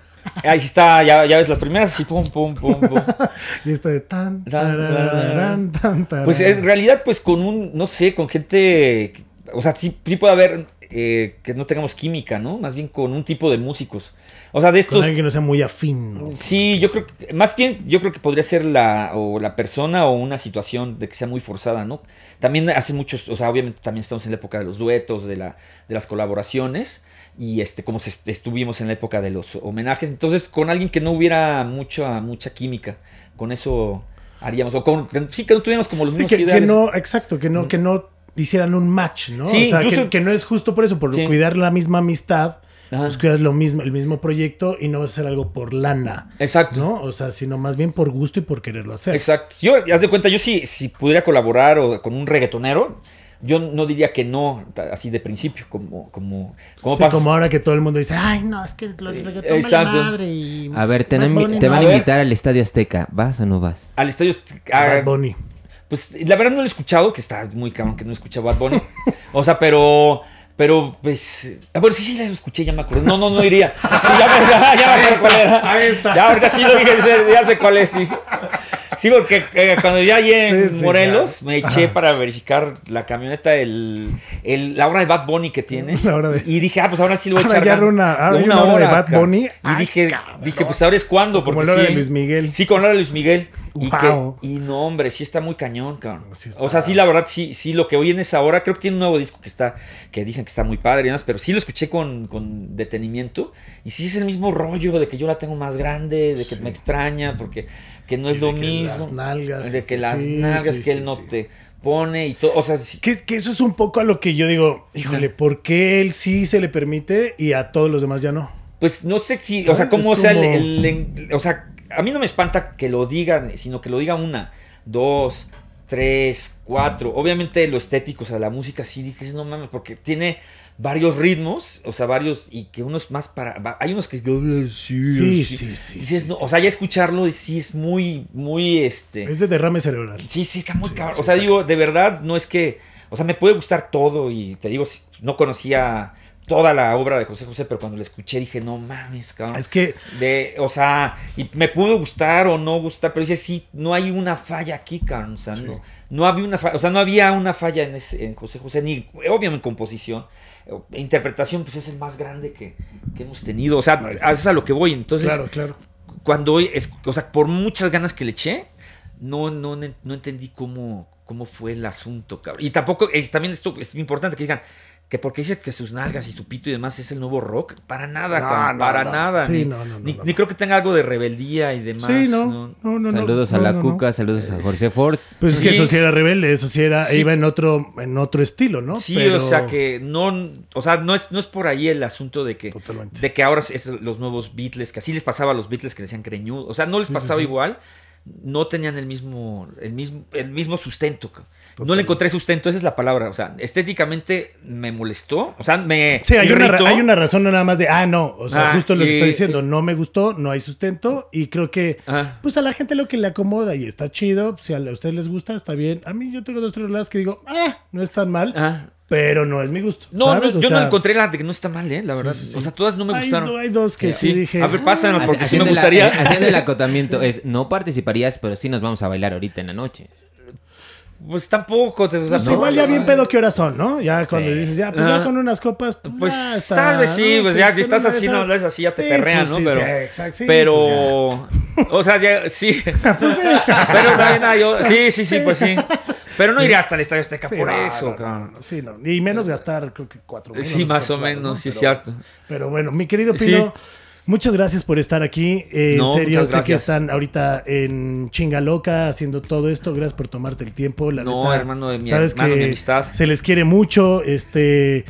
ahí sí está, ya, ya ves las primeras, así pum, pum, pum, pum. Y esto de tan, Tan, Pues en realidad, pues con un, no sé, con gente. O sea, sí, sí puede haber eh, que no tengamos química, ¿no? Más bien con un tipo de músicos. O sea, de Con estos. alguien que no sea muy afín, ¿no? Sí, yo creo que, más bien, yo creo que podría ser la, o la persona o una situación de que sea muy forzada, ¿no? También hace muchos, o sea, obviamente también estamos en la época de los duetos, de, la, de las colaboraciones, y este, como se, estuvimos en la época de los homenajes, entonces con alguien que no hubiera mucha, mucha química, con eso haríamos, o con, sí, que no tuviéramos como los Sí, mismos que, que no, exacto, que no, que no hicieran un match, ¿no? Sí, o sea, incluso- que, que no es justo por eso, por Sí. cuidar la misma amistad, Ajá. pues cuidas lo mismo, el mismo proyecto y no vas a hacer algo por lana, Exacto. ¿no? O sea, sino más bien por gusto y por quererlo hacer. Exacto. Yo, haz de cuenta, yo si, si pudiera colaborar o con un reggaetonero, yo no diría que no, así de principio, como, como, como Sí, como ahora que todo el mundo dice, ay, no, es que el reggaetón vale exacto. madre y A ver, te, van- Bunny te no". van A a invitar al Estadio Azteca. ¿Vas o no vas? al estadio. Bad ah, Bunny. Pues la verdad no lo he escuchado, que está muy cabrón que no escuché a Bad Bunny. o sea, pero. Pero, pues. Ah, bueno, sí, sí, la escuché, ya me acuerdo. No, no, no iría. Sí, ya me, ya, ya me acuerdo cuál era. ahí está. Ya, ahorita sí lo dije, ya sé cuál es, sí. Sí, porque eh, cuando ya allí en Morelos me eché para verificar la camioneta, el, el- la hora de Bad Bunny que tiene. La hora de- Y dije, ah, pues ahora sí lo voy a Ahora echar. ganas. una- ahora hay una hora de Bad. Bunny. Y Ay, dije, cabrón. dije, pues ahora es cuando. Como Porque la hora de Luis Miguel. Sí, con la hora de Luis Miguel. Y, Wow. que, y no, hombre, sí está muy cañón, cabrón. Sí O sea, sí, la verdad, sí, sí, lo que oí en esa hora, creo que tiene un nuevo disco que está, que dicen que está muy padre y demás, pero sí lo escuché con, con detenimiento. Y sí es el mismo rollo de que yo la tengo más grande, de que me extraña, porque que no es lo mismo. las nalgas, de que las sí, nalgas sí, que sí, él no te pone y todo. O sea, Que, que eso es un poco a lo que yo digo, híjole, ¿por qué él sí se le permite y a todos los demás ya no? Pues no sé si, o sea, cómo Es sea el, como- el- el- O sea, a mí no me espanta que lo digan, sino que lo diga una, dos, tres, cuatro. Obviamente lo estético, o sea, la música sí dices, no mames, porque tiene varios ritmos, o sea, varios, y que unos más para. Hay unos que. Sí, Sí, sí, sí, Dices, sí, no, sí, o sea, ya escucharlo sí es muy, muy este. Es de derrame cerebral. Sí, sí, está muy cabrón. O sea, digo, de verdad, no es que. O sea, me puede gustar todo y te digo, no conocía toda la obra de José José, pero cuando la escuché dije, no mames, cabrón. Es que De, o sea, y me pudo gustar o no gustar, pero dice, sí, no hay una falla aquí, cabrón. O sea, Sí. no, no había una falla, o sea, no había una falla en, ese- en José José, ni obviamente en composición. E interpretación, pues es el más grande que, que hemos tenido. O sea, No, es- a lo que voy. Entonces, claro, claro. cuando es, o sea, por muchas ganas que le eché, no, no, no, no entendí cómo, cómo fue el asunto, cabrón. Y tampoco, es, también esto es importante que digan que porque dice que sus nalgas y su pito y demás es el nuevo rock, para nada, No, cabrón, no, para no. nada. Sí, ni, no, no, no, ni, no. ni creo que tenga algo de rebeldía y demás. sí, no, no, no, no. saludos no, a la no, no. Cuca, saludos a Jorge Force. Pues es que eso sí era rebelde, eso sí era, Sí. iba en otro, en otro estilo, ¿no? Sí, Pero- o sea que no, o sea, no es, no es por ahí el asunto de que, Totalmente. de que ahora es los nuevos Beatles, que así les pasaba a los Beatles que decían creñudo, o sea, no les Sí, sí, pasaba sí. igual, no tenían el mismo, el mismo, el mismo sustento. No le encontré sustento, esa es la palabra, o sea, estéticamente me molestó, o sea, me Sí, hay una, hay una razón no nada más de, ah, no, o sea, Ah, justo lo que estoy diciendo, no me gustó, no hay sustento y creo que, pues a la gente lo que le acomoda y está chido, si a ustedes les gusta, está bien. A mí yo tengo dos, tres reladas que digo, ah, no es tan mal, Ajá. Pero no es mi gusto. No, ¿sabes? no, yo no encontré la de que no está mal, eh, la verdad. sí, sí. O sea, todas no me hay, gustaron. hay dos que Eh, sí, dije, A ver, pásanos, ah, porque sí me la- gustaría. haciendo el acotamiento es, no participarías, pero sí nos vamos a bailar ahorita en la noche. Pues tampoco. te- o sea, Pues no, igual ya no, bien no. pedo qué horas son, ¿no? Ya cuando Sí. dices, ya, pues Ajá. ya con unas copas, pues, Pues tal vez sí, ¿no? pues ya si son estás así, no esas. hablas así, ya te Sí, perrean, pues ¿no? sí, Pero, sí, exacto, sí, pero, pues o sea, ya, sí, Pues sí. pero también hay, sí, sí, sí, pues sí, pero no iría hasta el Estadio Azteca Sí, por no, eso, no, no, cabrón. no, sí, no. Y menos gastar, creo que cuatro mil. Sí, más o menos, sí, es Pero- cierto. Pero bueno, mi querido Sí. Pino, muchas gracias por estar aquí. Eh, No, en serio, sé que gracias. están ahorita en chinga loca haciendo todo esto. Gracias por tomarte el tiempo. La No, neta, hermano de mi- sabes hermano, que mi amistad. Se les quiere mucho. Este.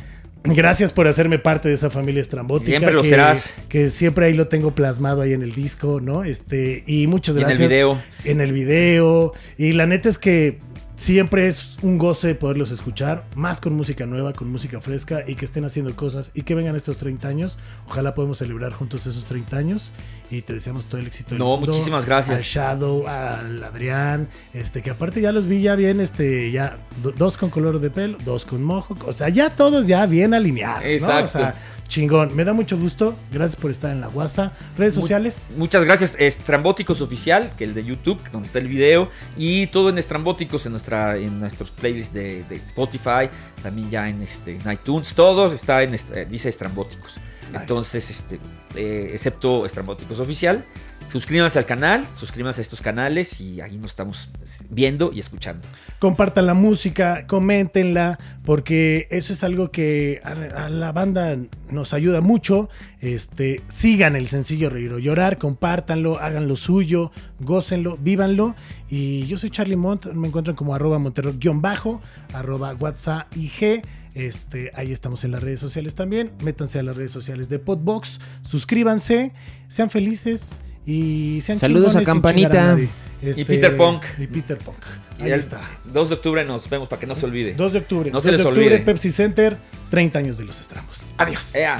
Gracias por hacerme parte de esa familia estrambótica. Siempre lo que, serás. Que siempre ahí lo tengo plasmado ahí en el disco, ¿no? Este, y muchas Y en el gracias. video. En el video. Y la neta es que Siempre es un goce poderlos escuchar, más con música nueva, con música fresca y que estén haciendo cosas y que vengan estos 30 años. Ojalá podamos celebrar juntos esos 30 años y te deseamos todo el éxito del No, mundo. muchísimas gracias. Al Shadow, al Adrián, este que aparte ya los vi ya bien, este, ya do- dos con color de pelo, dos con mojo, o sea, ya todos ya bien alineados. ¿no? Exacto. O sea, chingón. Me da mucho gusto. Gracias por estar en la WhatsApp. Redes sociales. Muchas gracias. Estrambóticos Oficial, que el de YouTube, donde está el video. Y todo en Estrambóticos, en, nuestra, en nuestros playlists de, de Spotify. También ya en, este, en iTunes. Todo está en, est- eh, dice Estrambóticos. Entonces, este, eh, excepto Estrambóticos Oficial. Suscríbanse al canal, suscríbanse a estos canales y ahí nos estamos viendo y escuchando. Compartan la música, coméntenla, porque eso es algo que a, la banda nos ayuda mucho. Este, sigan el sencillo Reír o Llorar, compártanlo, hagan lo suyo, gócenlo, vívanlo. Y yo soy Charlie Mont, me encuentran como arroba montero-bajo, arroba WhatsApp. Este, ahí estamos en las redes sociales también. Métanse a las redes sociales de Podbox, suscríbanse, sean felices y sean Saludos a Campanita. nadie. Este, Peter Punk. Y Peter Punk. Y Ahí el está. 2 de octubre nos vemos para que no se olvide. 2 de octubre. No 2 se les de octubre, olvide. Pepsi Center, 30 años de los estramos. Adiós. Ea.